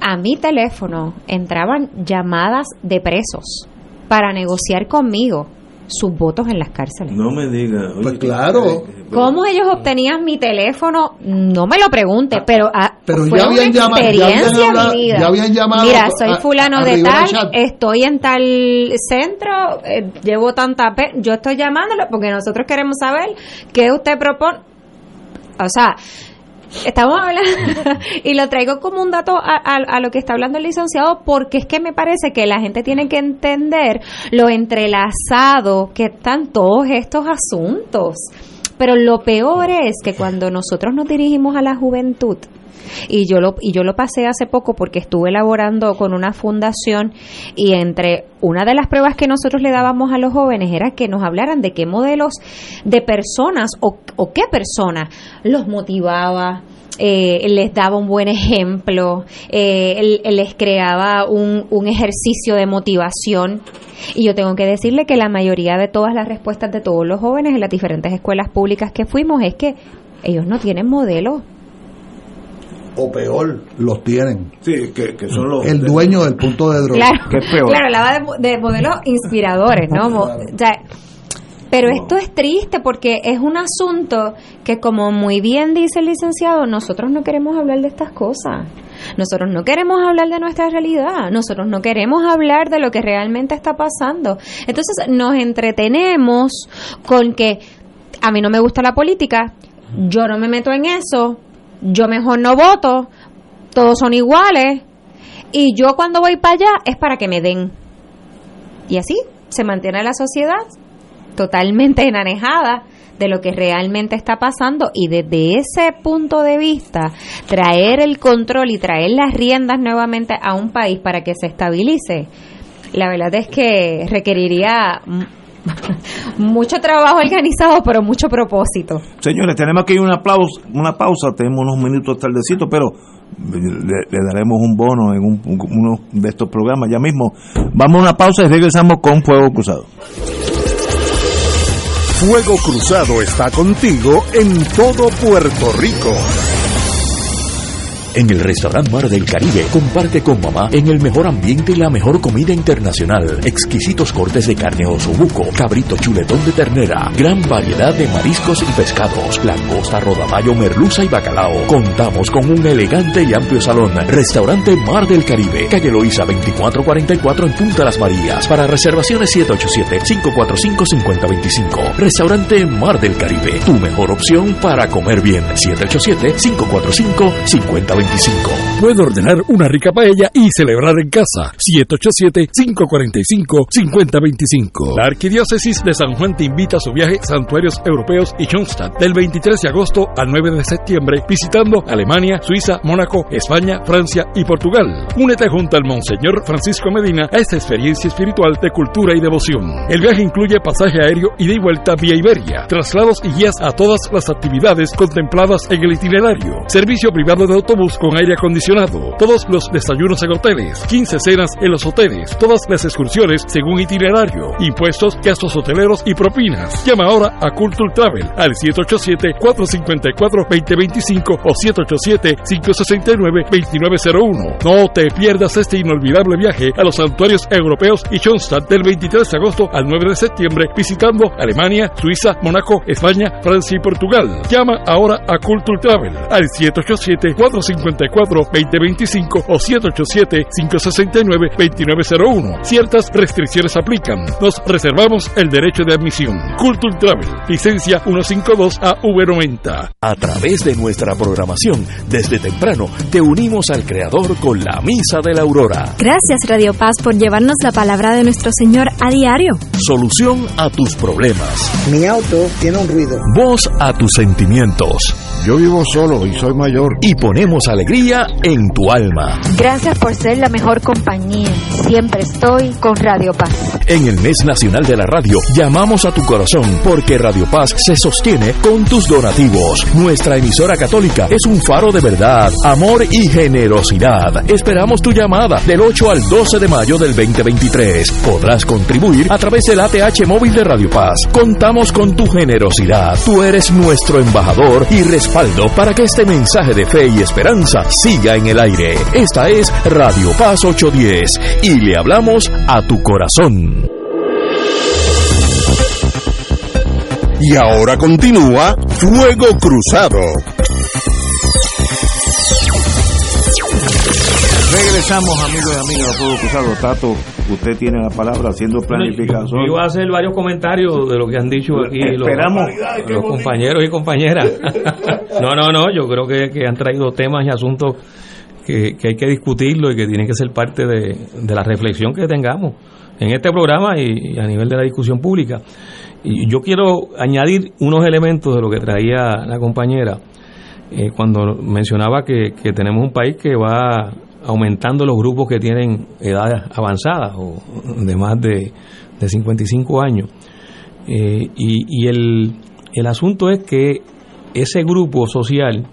a mi teléfono entraban llamadas de presos para negociar conmigo sus votos en las cárceles. No me diga. Pues claro. ¿Cómo ellos obtenían mi teléfono? No me lo pregunte, pero, ah, Pero fue ya una habían llama- ya habían experiencia en hablado- mi vida. ya habían llamado Mira, soy fulano a de tal, estoy en tal centro, eh, llevo tanta... pe- yo estoy llamándolo porque nosotros queremos saber qué usted propone. O sea, estamos hablando, <laughs> y lo traigo como un dato a, a- a lo que está hablando el licenciado, porque es que me parece que la gente tiene que entender lo entrelazado que están todos estos asuntos. Pero lo peor es que cuando nosotros nos dirigimos a la juventud, y yo lo y yo lo pasé hace poco porque estuve elaborando con una fundación y entre una de las pruebas que nosotros le dábamos a los jóvenes era que nos hablaran de qué modelos de personas o, qué persona los motivaba eh, les daba un buen ejemplo, eh, les creaba un, un ejercicio de motivación. Y yo tengo que decirle que la mayoría de todas las respuestas de todos los jóvenes en las diferentes escuelas públicas que fuimos es que ellos no tienen modelo o peor, los tienen. Sí, que, son los. El dueño del punto de droga. Claro, es peor. Claro, hablaba de, de, modelos <laughs> inspiradores, ¿no? pero esto es triste porque es un asunto que, como muy bien dice el licenciado, nosotros no queremos hablar de estas cosas. Nosotros no queremos hablar de nuestra realidad, nosotros no queremos hablar de lo que realmente está pasando. Entonces nos entretenemos con que a mí no me gusta la política, yo no me meto en eso, yo mejor no voto, todos son iguales, y yo cuando voy para allá es para que me den. Y así se mantiene la sociedad totalmente <laughs> enanejada de lo que realmente está pasando y desde ese punto de vista traer el control y traer las riendas nuevamente a un país para que se estabilice, la verdad es que requeriría <laughs> mucho trabajo organizado, pero mucho propósito. Señores, tenemos que ir una pausa, una pausa, tenemos unos minutos tardecito, pero le, daremos un bono en uno de estos programas ya mismo. Vamos a una pausa y regresamos con Fuego Cruzado. Fuego Cruzado está contigo en todo Puerto Rico. En el restaurante Mar del Caribe, comparte con mamá en el mejor ambiente y la mejor comida internacional. Exquisitos cortes de carne buco, cabrito chuletón de ternera, gran variedad de mariscos y pescados, langosta, rodamayo, merluza y bacalao. Contamos con un elegante y amplio salón. Restaurante Mar del Caribe, calle Loíza 2444 en Punta Las Marías. Para reservaciones 787-545-5025. Restaurante Mar del Caribe, tu mejor opción para comer bien. 787-545-5025. Puede ordenar una rica paella y celebrar en casa. 787-545-5025. La Arquidiócesis de San Juan te invita a su viaje Santuarios Europeos y Schoenstatt del 23 de agosto al 9 de septiembre, visitando Alemania, Suiza, Mónaco, España, Francia y Portugal. Únete junto al Monseñor Francisco Medina a esta experiencia espiritual de cultura y devoción. El viaje incluye pasaje aéreo y de vuelta vía Iberia, traslados y guías a todas las actividades contempladas en el itinerario, servicio privado de autobús con aire acondicionado, todos los desayunos en hoteles, 15 cenas en los hoteles, todas las excursiones según itinerario, impuestos, gastos hoteleros y propinas. Llama ahora a Culture Travel al 787-454-2025 o 787-569-2901. No te pierdas este inolvidable viaje a los santuarios europeos y Schoenstatt del 23 de agosto al 9 de septiembre visitando Alemania, Suiza, Mónaco, España, Francia y Portugal. Llama ahora a Culture Travel al 787 454 54-2025 o 787-569-2901. Ciertas restricciones aplican. Nos reservamos el derecho de admisión. Culture Travel, licencia 152AV90. A través de nuestra programación, desde temprano, te unimos al Creador con la Misa de la Aurora. Gracias Radio Paz por llevarnos la palabra de nuestro Señor a diario. Solución a tus problemas. Mi auto tiene un ruido. Voz a tus sentimientos. Yo vivo solo y soy mayor. Y ponemos alegría en tu alma. Gracias por ser la mejor compañía. Siempre estoy con Radio Paz. En el mes nacional de la radio, llamamos a tu corazón porque Radio Paz se sostiene con tus donativos. Nuestra emisora católica es un faro de verdad, amor y generosidad. Esperamos tu llamada del 8 al 12 de mayo del 2023. Podrás contribuir a través del ATH móvil de Radio Paz. Contamos con tu generosidad. Tú eres nuestro embajador y respaldo para que este mensaje de fe y esperanza siga en el aire. Esta es Radio Paz 810 y le hablamos a tu corazón. Y ahora continúa Fuego Cruzado. Regresamos, amigos y amigas, a Fuego Cruzado. Tato, usted tiene la palabra haciendo planificación. Yo, voy a hacer varios comentarios de lo que han dicho aquí Esperamos. los, compañeros y compañeras. <laughs> no, no, no, yo creo que, han traído temas y asuntos que, hay que discutirlo y que tienen que ser parte de, la reflexión que tengamos en este programa y, a nivel de la discusión pública. Y yo quiero añadir unos elementos de lo que traía la compañera eh, cuando mencionaba que, que tenemos un país que va aumentando los grupos que tienen edades avanzadas o de más de, de 55 años. Eh, y, y el, el, asunto es que ese grupo social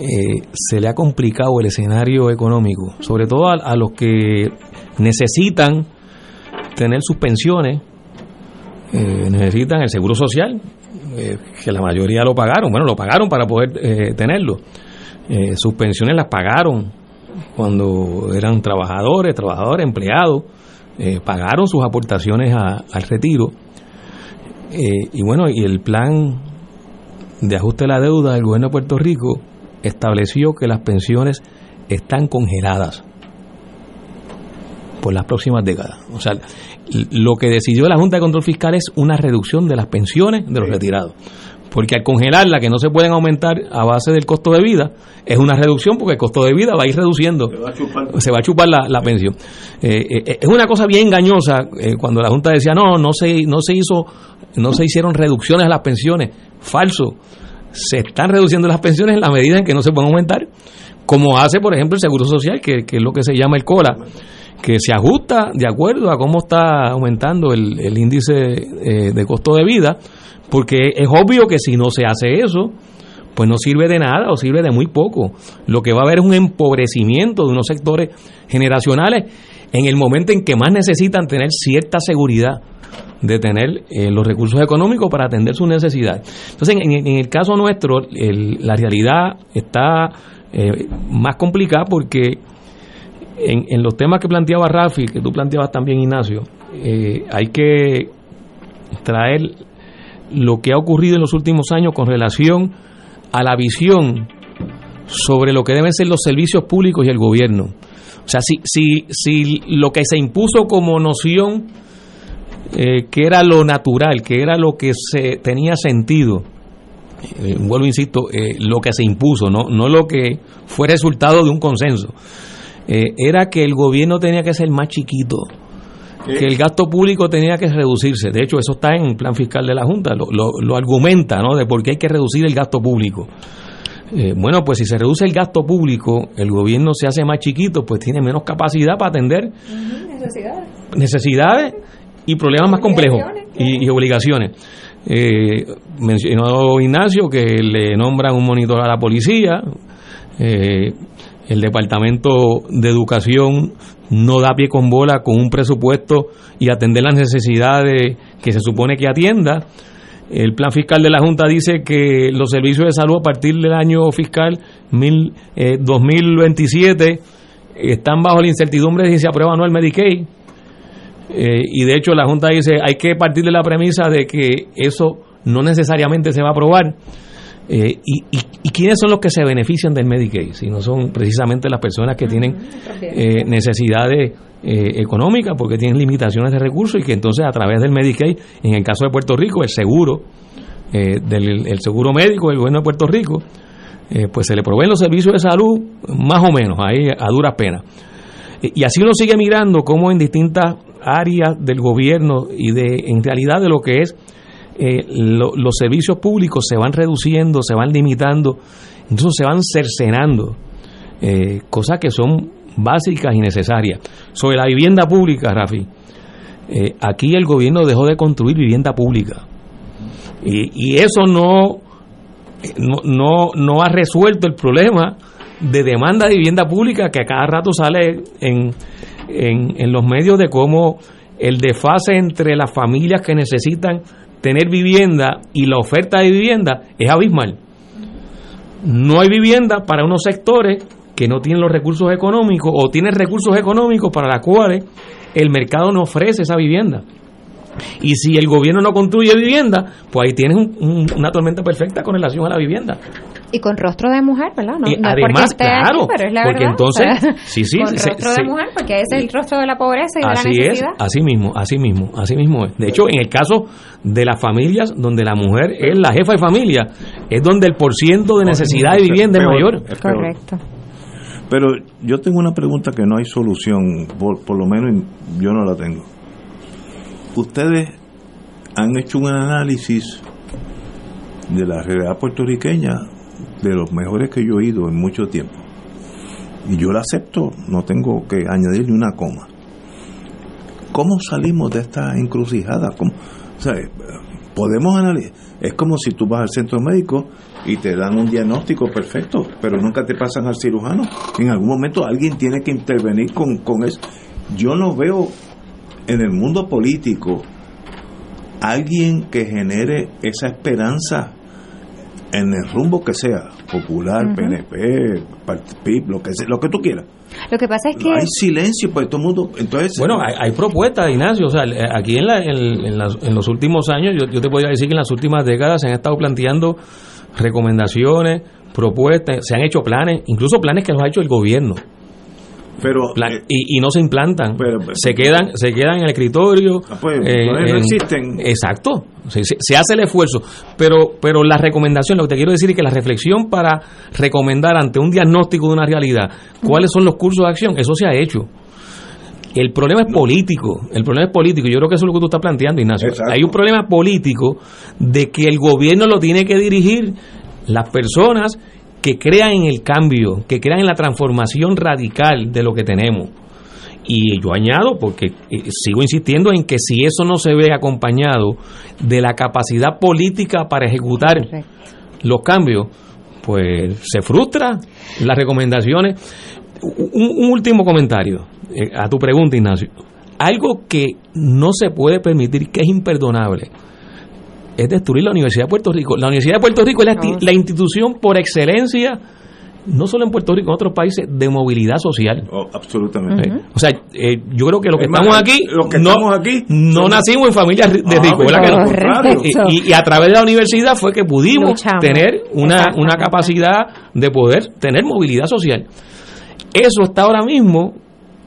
eh, se le ha complicado el escenario económico, sobre todo a, los que necesitan tener sus pensiones, eh, necesitan el seguro social, eh, que la mayoría lo pagaron, bueno, lo pagaron para poder tenerlo. sus pensiones las pagaron cuando eran trabajadores, trabajadores, empleados, pagaron sus aportaciones al retiro. y bueno, y el plan de ajuste de la deuda del gobierno de Puerto Rico estableció que las pensiones están congeladas por las próximas décadas. O sea, lo que decidió la Junta de Control Fiscal es una reducción de las pensiones de los retirados. Porque al congelarla, que no se pueden aumentar a base del costo de vida, es una reducción porque el costo de vida va a ir reduciendo. Se va a chupar, la, pensión. Eh, eh, es una cosa bien engañosa eh, cuando la Junta decía, no, no se, no se hizo, no se hicieron reducciones a las pensiones. Falso se están reduciendo las pensiones en la medida en que no se pueden aumentar, como hace, por ejemplo, el Seguro Social, que, es lo que se llama el COLA, que se ajusta de acuerdo a cómo está aumentando el, índice eh, de costo de vida, porque es obvio que si no se hace eso, pues no sirve de nada o sirve de muy poco. Lo que va a haber es un empobrecimiento de unos sectores generacionales en el momento en que más necesitan tener cierta seguridad de tener eh, los recursos económicos para atender sus necesidades. Entonces, en, el caso nuestro, la realidad está eh, más complicada porque en, los temas que planteaba Rafi, que tú planteabas también, Ignacio, eh, hay que traer lo que ha ocurrido en los últimos años con relación a la visión sobre lo que deben ser los servicios públicos y el gobierno. O sea, si, si, si lo que se impuso como noción eh, que era lo natural, que era lo que se tenía sentido. Eh, vuelvo, insisto, eh, lo que se impuso, no, no lo que fue resultado de un consenso. era que el gobierno tenía que ser más chiquito, que el gasto público tenía que reducirse. De hecho, eso está en el plan fiscal de la Junta, lo, lo, argumenta, ¿no? De por qué hay que reducir el gasto público. bueno, pues si se reduce el gasto público, el gobierno se hace más chiquito, pues tiene menos capacidad para atender necesidades. necesidades y problemas más complejos y, obligaciones. Eh, mencionó Ignacio que le nombran un monitor a la policía, eh, el Departamento de Educación no da pie con bola con un presupuesto y atender las necesidades que se supone que atienda. El plan fiscal de la Junta dice que los servicios de salud a partir del año fiscal mil, 2027 eh, están bajo la incertidumbre de si se aprueba o no el Medicaid. Eh, y de hecho la Junta dice hay que partir de la premisa de que eso no necesariamente se va a aprobar. Eh, y, y, quiénes son los que se benefician del Medicaid? Si no son precisamente las personas que tienen eh, necesidades económicas porque tienen limitaciones de recursos y que entonces a través del Medicaid, en el caso de Puerto Rico, el seguro, del el seguro médico del gobierno de Puerto Rico, pues se le proveen los servicios de salud más o menos, ahí a duras penas. Y así uno sigue mirando cómo en distintas áreas del gobierno y de en realidad de lo que es eh, los servicios públicos se van reduciendo, se van limitando, entonces se van cercenando, eh, cosas que son básicas y necesarias. Sobre la vivienda pública, Rafi, eh, aquí el gobierno dejó de construir vivienda pública y, y eso no, no, no, no ha resuelto el problema de demanda de vivienda pública que a cada rato sale en, en, los medios de cómo el desfase entre las familias que necesitan tener vivienda y la oferta de vivienda es abismal. No hay vivienda para unos sectores que no tienen los recursos económicos o tienen recursos económicos para los cuales el mercado no ofrece esa vivienda. Y si el gobierno no construye vivienda, pues ahí tienes una tormenta perfecta con relación a la vivienda. Y con rostro de mujer, ¿verdad? No, además, claro, pero es la porque entonces, sí, sí, con rostro de mujer, porque ese es el rostro de la pobreza y de la necesidad. Es, así mismo, así mismo, así mismo es. De hecho, en el caso de las familias donde la mujer es la jefa de familia, es donde el porciento de necesidad de vivienda es mayor. Correcto. Pero yo tengo una pregunta que no hay solución, por, por lo menos yo no la tengo. Ustedes han hecho un análisis de la realidad puertorriqueña de los mejores que yo he oído en mucho tiempo. Y yo la acepto, no tengo que añadir ni una coma. ¿Cómo salimos de esta encrucijada? ¿Cómo? podemos analizar. Es como si tú vas al centro médico y te dan un diagnóstico perfecto, pero nunca te pasan al cirujano. En algún momento alguien tiene que intervenir con, con eso. Yo no veo en el mundo político alguien que genere esa esperanza en el rumbo que sea, popular, PNP, PIB, lo que sea, lo que tú quieras. Lo que pasa es que hay silencio, pues todo el mundo, entonces bueno, hay, hay propuestas, Ignacio, o sea, aquí en, la, en, en, las- en los últimos años, yo, yo te podría decir que en las últimas décadas se han estado planteando recomendaciones, propuestas, se han hecho planes, incluso planes que los ha hecho el gobierno. Pero Plan- y, y no se implantan, se quedan se quedan en el escritorio. pues, eh, todavía no en- existen. Exacto, se, se- se hace el esfuerzo, pero pero la recomendación, lo que te quiero decir es que la reflexión para recomendar ante un diagnóstico de una realidad, cuáles son los cursos de acción, eso se ha hecho. El problema es político, el problema es político, yo creo que eso es lo que tú estás planteando, Ignacio. Exacto. Hay un problema político de que el gobierno lo tiene que dirigir las personas que crean en el cambio, que crean en la transformación radical de lo que tenemos. Y yo añado, porque eh, sigo insistiendo en que si eso no se ve acompañado de la capacidad política para ejecutar los cambios, pues se frustra las recomendaciones. Un, un último comentario eh, a tu pregunta, Ignacio. Algo que no se puede permitir, que es imperdonable, es destruir la Universidad de Puerto Rico. La Universidad de Puerto Rico es la, institución por excelencia, no solo en Puerto Rico, en otros países, de movilidad social. Oh, absolutamente. Eh, O sea, eh, yo creo que lo que Es más, estamos aquí, los que no, estamos aquí no somos- nacimos en familias de Ah, ricos, ¿verdad que no? correcto. Y, a través de la universidad fue que pudimos Luchamos. tener una, una capacidad de poder tener movilidad social. Eso está ahora mismo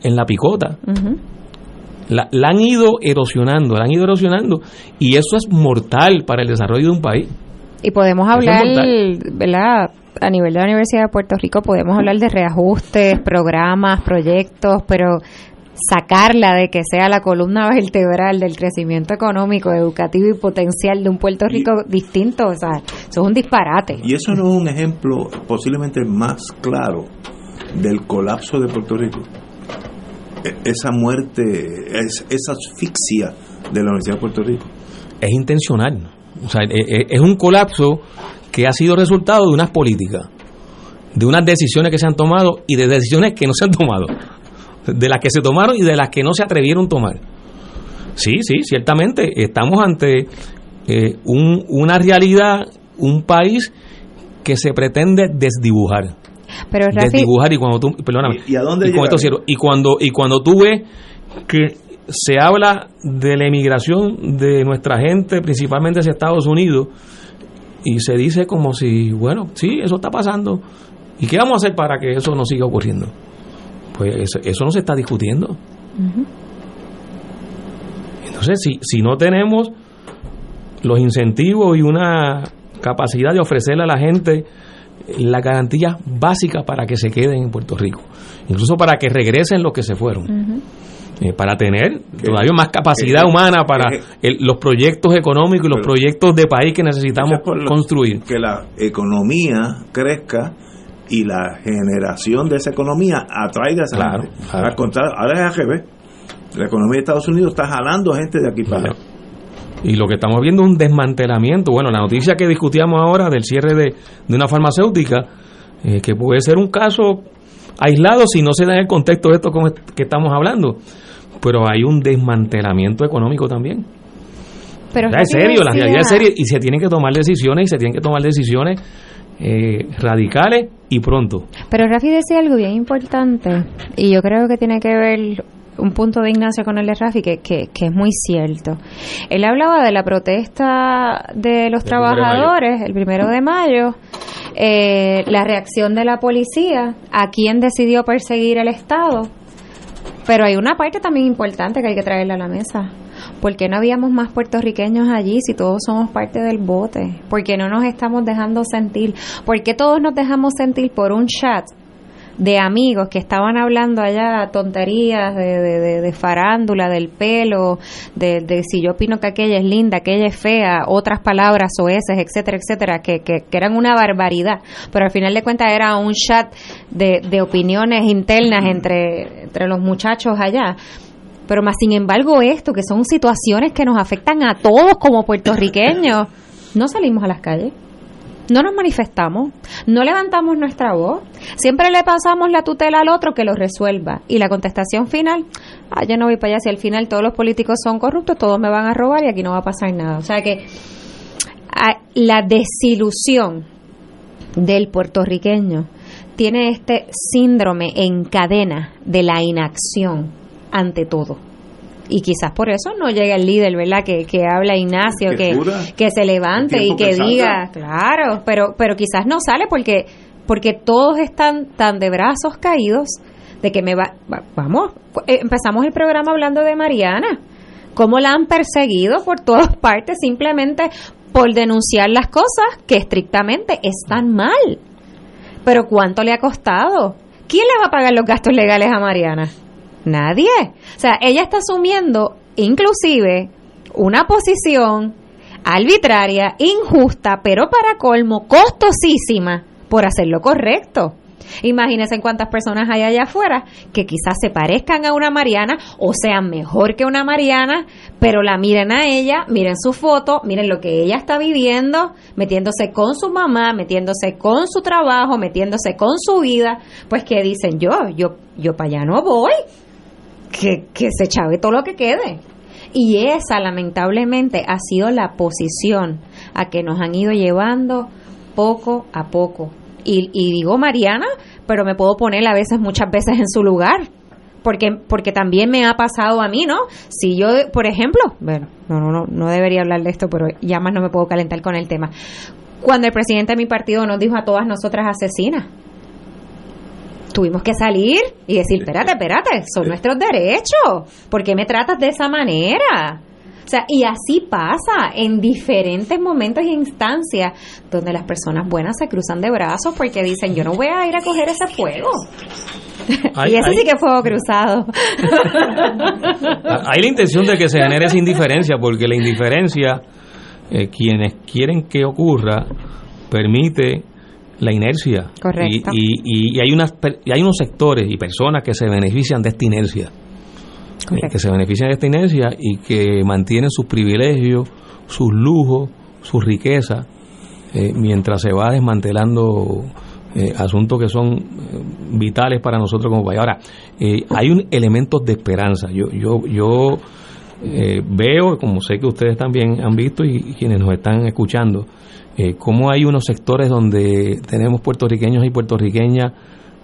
en la picota. Ujú. La, la han ido erosionando, la han ido erosionando y eso es mortal para el desarrollo de un país. Y podemos es hablar. A nivel de la Universidad de Puerto Rico podemos hablar de reajustes, programas, proyectos, pero sacarla de que sea la columna vertebral del crecimiento económico, educativo y potencial de un Puerto Rico distinto, o sea, eso es un disparate. Y eso no es un ejemplo posiblemente más claro del colapso de Puerto Rico. E- Esa muerte, es- esa asfixia de la Universidad de Puerto Rico. Es intencional. O sea, e- e- es un colapso que ha sido resultado de unas políticas, de unas decisiones que se han tomado y de decisiones que no se han tomado, de las que se tomaron y de las que no se atrevieron a tomar. Sí, sí, ciertamente estamos ante eh, un- una realidad, un país que se pretende desdibujar. Pero Rafi, desdibujar y cuando tú perdóname ¿Y a dónde con esto llegar? cierro. y cuando y cuando tú ves que se habla de la emigración de nuestra gente principalmente hacia Estados Unidos y se dice como si bueno sí eso está pasando y qué vamos a hacer para que eso no siga ocurriendo pues eso, eso no se está discutiendo entonces si si no tenemos los incentivos y una capacidad de ofrecerle a la gente la garantía básica para que se queden en Puerto Rico, incluso para que regresen los que se fueron, eh, para tener todavía más capacidad que- humana para que- el- los proyectos económicos y los proyectos de país que necesitamos por lo- construir. Que la economía crezca y la generación de esa economía atraiga a esa Claro, gente. claro. Al contrario, ahora es al revés. La economía de Estados Unidos está jalando gente de aquí para allá. Y lo que estamos viendo es un desmantelamiento. Bueno, la noticia que discutíamos ahora del cierre de, de una farmacéutica, eh, que puede ser un caso aislado si no se da en el contexto de esto es- que estamos hablando. Pero hay un desmantelamiento económico también. Pero es serio, la realidad es seria y se tienen que tomar decisiones y se tienen que tomar decisiones eh, radicales y pronto. Pero Rafi decía algo bien importante y yo creo que tiene que ver un punto de Ignacio con el de Rafi que, que, que es muy cierto. Él hablaba de la protesta de los trabajadores el primero de mayo, eh, la reacción de la policía, a quién decidió perseguir el Estado. Pero hay una parte también importante que hay que traerle a la mesa. ¿Por qué no habíamos más puertorriqueños allí si todos somos parte del bote? ¿Por qué no nos estamos dejando sentir? ¿Por qué todos nos dejamos sentir por un chat de amigos que estaban hablando allá tonterías de, de, de- de farándula, del pelo, de, de si yo opino que aquella es linda, aquella es fea, otras palabras oeces, etcétera, etcétera, que, que, que eran una barbaridad. Pero al final de cuentas era un chat de, de opiniones internas entre, entre los muchachos allá. Pero más sin embargo esto, que son situaciones que nos afectan a todos como puertorriqueños, no salimos a las calles. No nos manifestamos, no levantamos nuestra voz, siempre le pasamos la tutela al otro que lo resuelva. Y la contestación final, ah, yo no voy para allá, si al final todos los políticos son corruptos, todos me van a robar y aquí no va a pasar nada. O sea que la desilusión del puertorriqueño tiene este síndrome en cadena de la inacción ante todo. Y quizás por eso no llega el líder, ¿verdad? Que, que habla Ignacio, que, que, se levante y que, diga, claro, pero, pero quizás no sale porque, porque todos están tan de brazos caídos de que me va, vamos, eh, empezamos el programa hablando de Mariana, cómo la han perseguido por todas <laughs> partes simplemente por denunciar las cosas que estrictamente están mal. Pero ¿cuánto le ha costado? ¿Quién le va a pagar los gastos legales a Mariana? Nadie. O sea, ella está asumiendo inclusive una posición arbitraria, injusta, pero para colmo, costosísima por hacer lo correcto. Imagínense cuántas personas hay allá afuera que quizás se parezcan a una Mariana o sean mejor que una Mariana, pero la miren a ella, miren su foto, miren lo que ella está viviendo, metiéndose con su mamá, metiéndose con su trabajo, metiéndose con su vida, pues que dicen yo, yo, yo para allá no voy, que, que se chave todo lo que quede. Y esa lamentablemente ha sido la posición a que nos han ido llevando poco a poco y, digo Mariana, pero me puedo poner a veces, muchas veces en su lugar. Porque, porque también me ha pasado a mí, ¿no? Si yo, por ejemplo, bueno, no, no, no, no debería hablar de esto, pero ya más no me puedo calentar con el tema. Cuando el presidente de mi partido nos dijo a todas nosotras asesinas, tuvimos que salir y decir, espérate, espérate, son nuestros derechos, ¿por qué me tratas de esa manera? O sea, y así pasa en diferentes momentos y instancias donde las personas buenas se cruzan de brazos porque dicen, yo no voy a ir a coger ese fuego. <laughs> y ese sí que es fuego cruzado. <laughs> hay la intención de que se genere esa indiferencia, porque la indiferencia, eh, quienes quieren que ocurra, permite la inercia. Correcto. Y, y, hay, unas, y hay unos sectores y personas que se benefician de esta inercia que se benefician de esta inercia y que mantienen sus privilegios, sus lujos, su riqueza, eh, mientras se va desmantelando eh, asuntos que son eh, vitales para nosotros como país. Ahora, hay un elemento de esperanza. Yo, yo, yo veo, como sé que ustedes también han visto y, quienes nos están escuchando, cómo hay unos sectores donde tenemos puertorriqueños y puertorriqueñas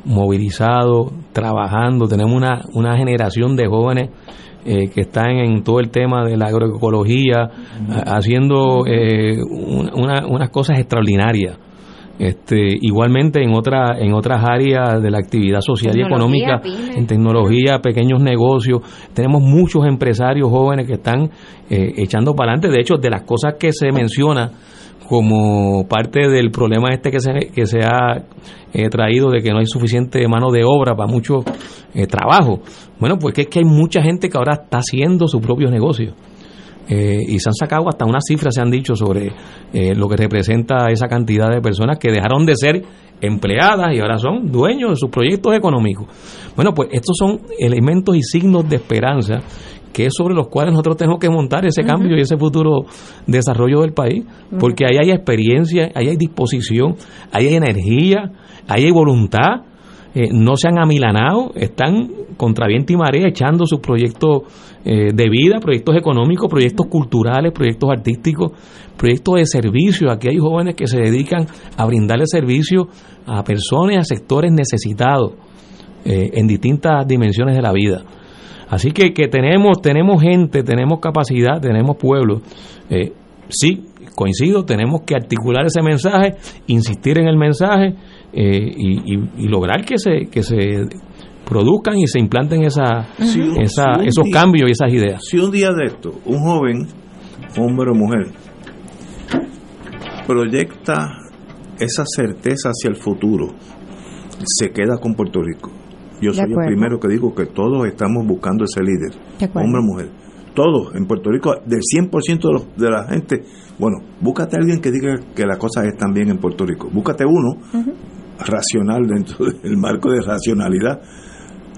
movilizados, trabajando, tenemos una, una generación de jóvenes eh, que están en todo el tema de la agroecología, haciendo eh, unas cosas extraordinarias. Este, igualmente en otra, en otras áreas de la actividad social y económica, en tecnología, pequeños negocios, tenemos muchos empresarios jóvenes que están eh, echando para adelante. De hecho, de las cosas que se menciona como parte del problema este que se, que se ha eh, traído de que no hay suficiente mano de obra para mucho eh, trabajo. Bueno, pues que es que hay mucha gente que ahora está haciendo su propio negocio. Eh, y se han sacado hasta unas cifras, se han dicho, sobre lo que representa esa cantidad de personas que dejaron de ser empleadas y ahora son dueños de sus proyectos económicos. Bueno, pues estos son elementos y signos de esperanza que es sobre los cuales nosotros tenemos que montar ese cambio y ese futuro desarrollo del país, porque ahí hay experiencia, ahí hay disposición, ahí hay energía, ahí hay voluntad, eh, no se han amilanado, están contra viento y marea echando sus proyectos eh, de vida, proyectos económicos, proyectos culturales, proyectos artísticos, proyectos de servicio. Aquí hay jóvenes que se dedican a brindarle servicio a personas y a sectores necesitados eh, en distintas dimensiones de la vida. Así que, que tenemos, tenemos gente, tenemos capacidad, tenemos pueblo. Eh, sí, coincido, tenemos que articular ese mensaje, insistir en el mensaje eh, y, lograr que se, que se produzcan y se implanten esa, esos cambios y esas ideas. Si un día de esto, un joven, hombre o mujer, proyecta esa certeza hacia el futuro, se queda con Puerto Rico yo soy el primero que digo que todos estamos buscando ese líder, hombre o mujer. Todos en Puerto Rico, del 100% de, la gente, bueno, búscate a alguien que diga que las cosas están bien en Puerto Rico. Búscate uno racional dentro <laughs> del marco de racionalidad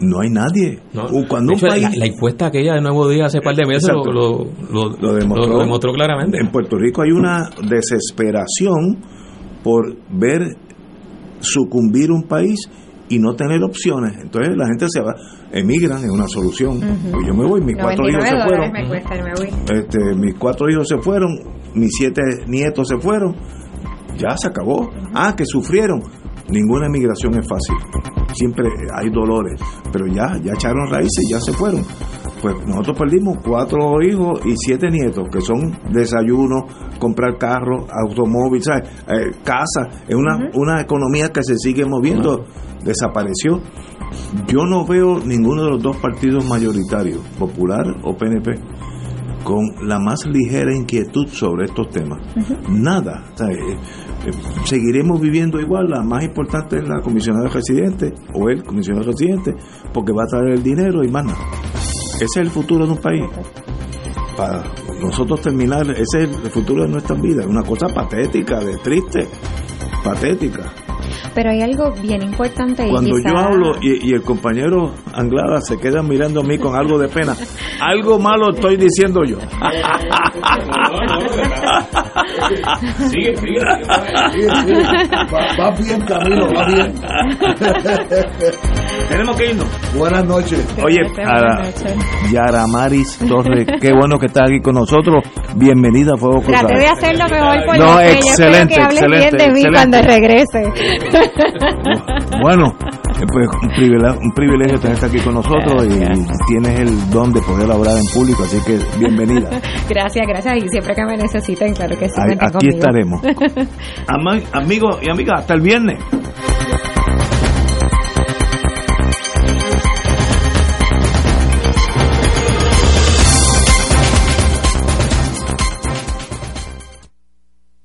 No hay nadie. Cuando un país... la, encuesta aquella de Nuevo Día hace par de meses lo, lo, lo, demostró. claramente. En Puerto Rico hay una desesperación por ver sucumbir un país y no tener opciones. Entonces la gente se va, emigran, es una solución. Pues yo me voy, mis cuatro hijos se fueron. Este, mis cuatro hijos se fueron, mis siete nietos se fueron. Ya se acabó. Ah, que sufrieron. Ninguna emigración es fácil. Siempre hay dolores. Pero ya, ya echaron raíces, ya se fueron. Pues nosotros perdimos cuatro hijos y siete nietos, que son desayuno, comprar carro, automóvil, eh, casa. Es una, una economía que se sigue moviendo. Desapareció. Yo no veo ninguno de los dos partidos mayoritarios, Popular o PNP, con la más ligera inquietud sobre estos temas. Nada. Eh, eh, seguiremos viviendo igual. La más importante es la comisionada residente o el comisionado residente, porque va a traer el dinero y más nada. Ese es el futuro de un país. Para nosotros terminar, ese es el futuro de nuestras vidas. Una cosa patética, de triste, patética. Pero hay algo bien importante. Cuando yo hablo y, el compañero Anglada se queda mirando a mí con algo de pena, <laughs> algo malo estoy diciendo yo. sigue, sigue. <laughs> Va, bien, Camilo, va bien. <laughs> Tenemos que irnos. Buenas noches. Oye, a Yaramaris Torres, qué bueno que estás aquí con nosotros. Bienvenida a Fuego Cruzado. Traté de hacerlo mejor por no, excelente, que bien de mí cuando regrese. <laughs> Bueno, eh, pues un privilegio, un privilegio tenerte aquí con nosotros y tienes el don de poder hablar en público, así que bienvenida. <laughs> Gracias, gracias. Y siempre que me necesiten, claro que sí. aquí estaremos. <laughs> Amigos y amigas, hasta el viernes.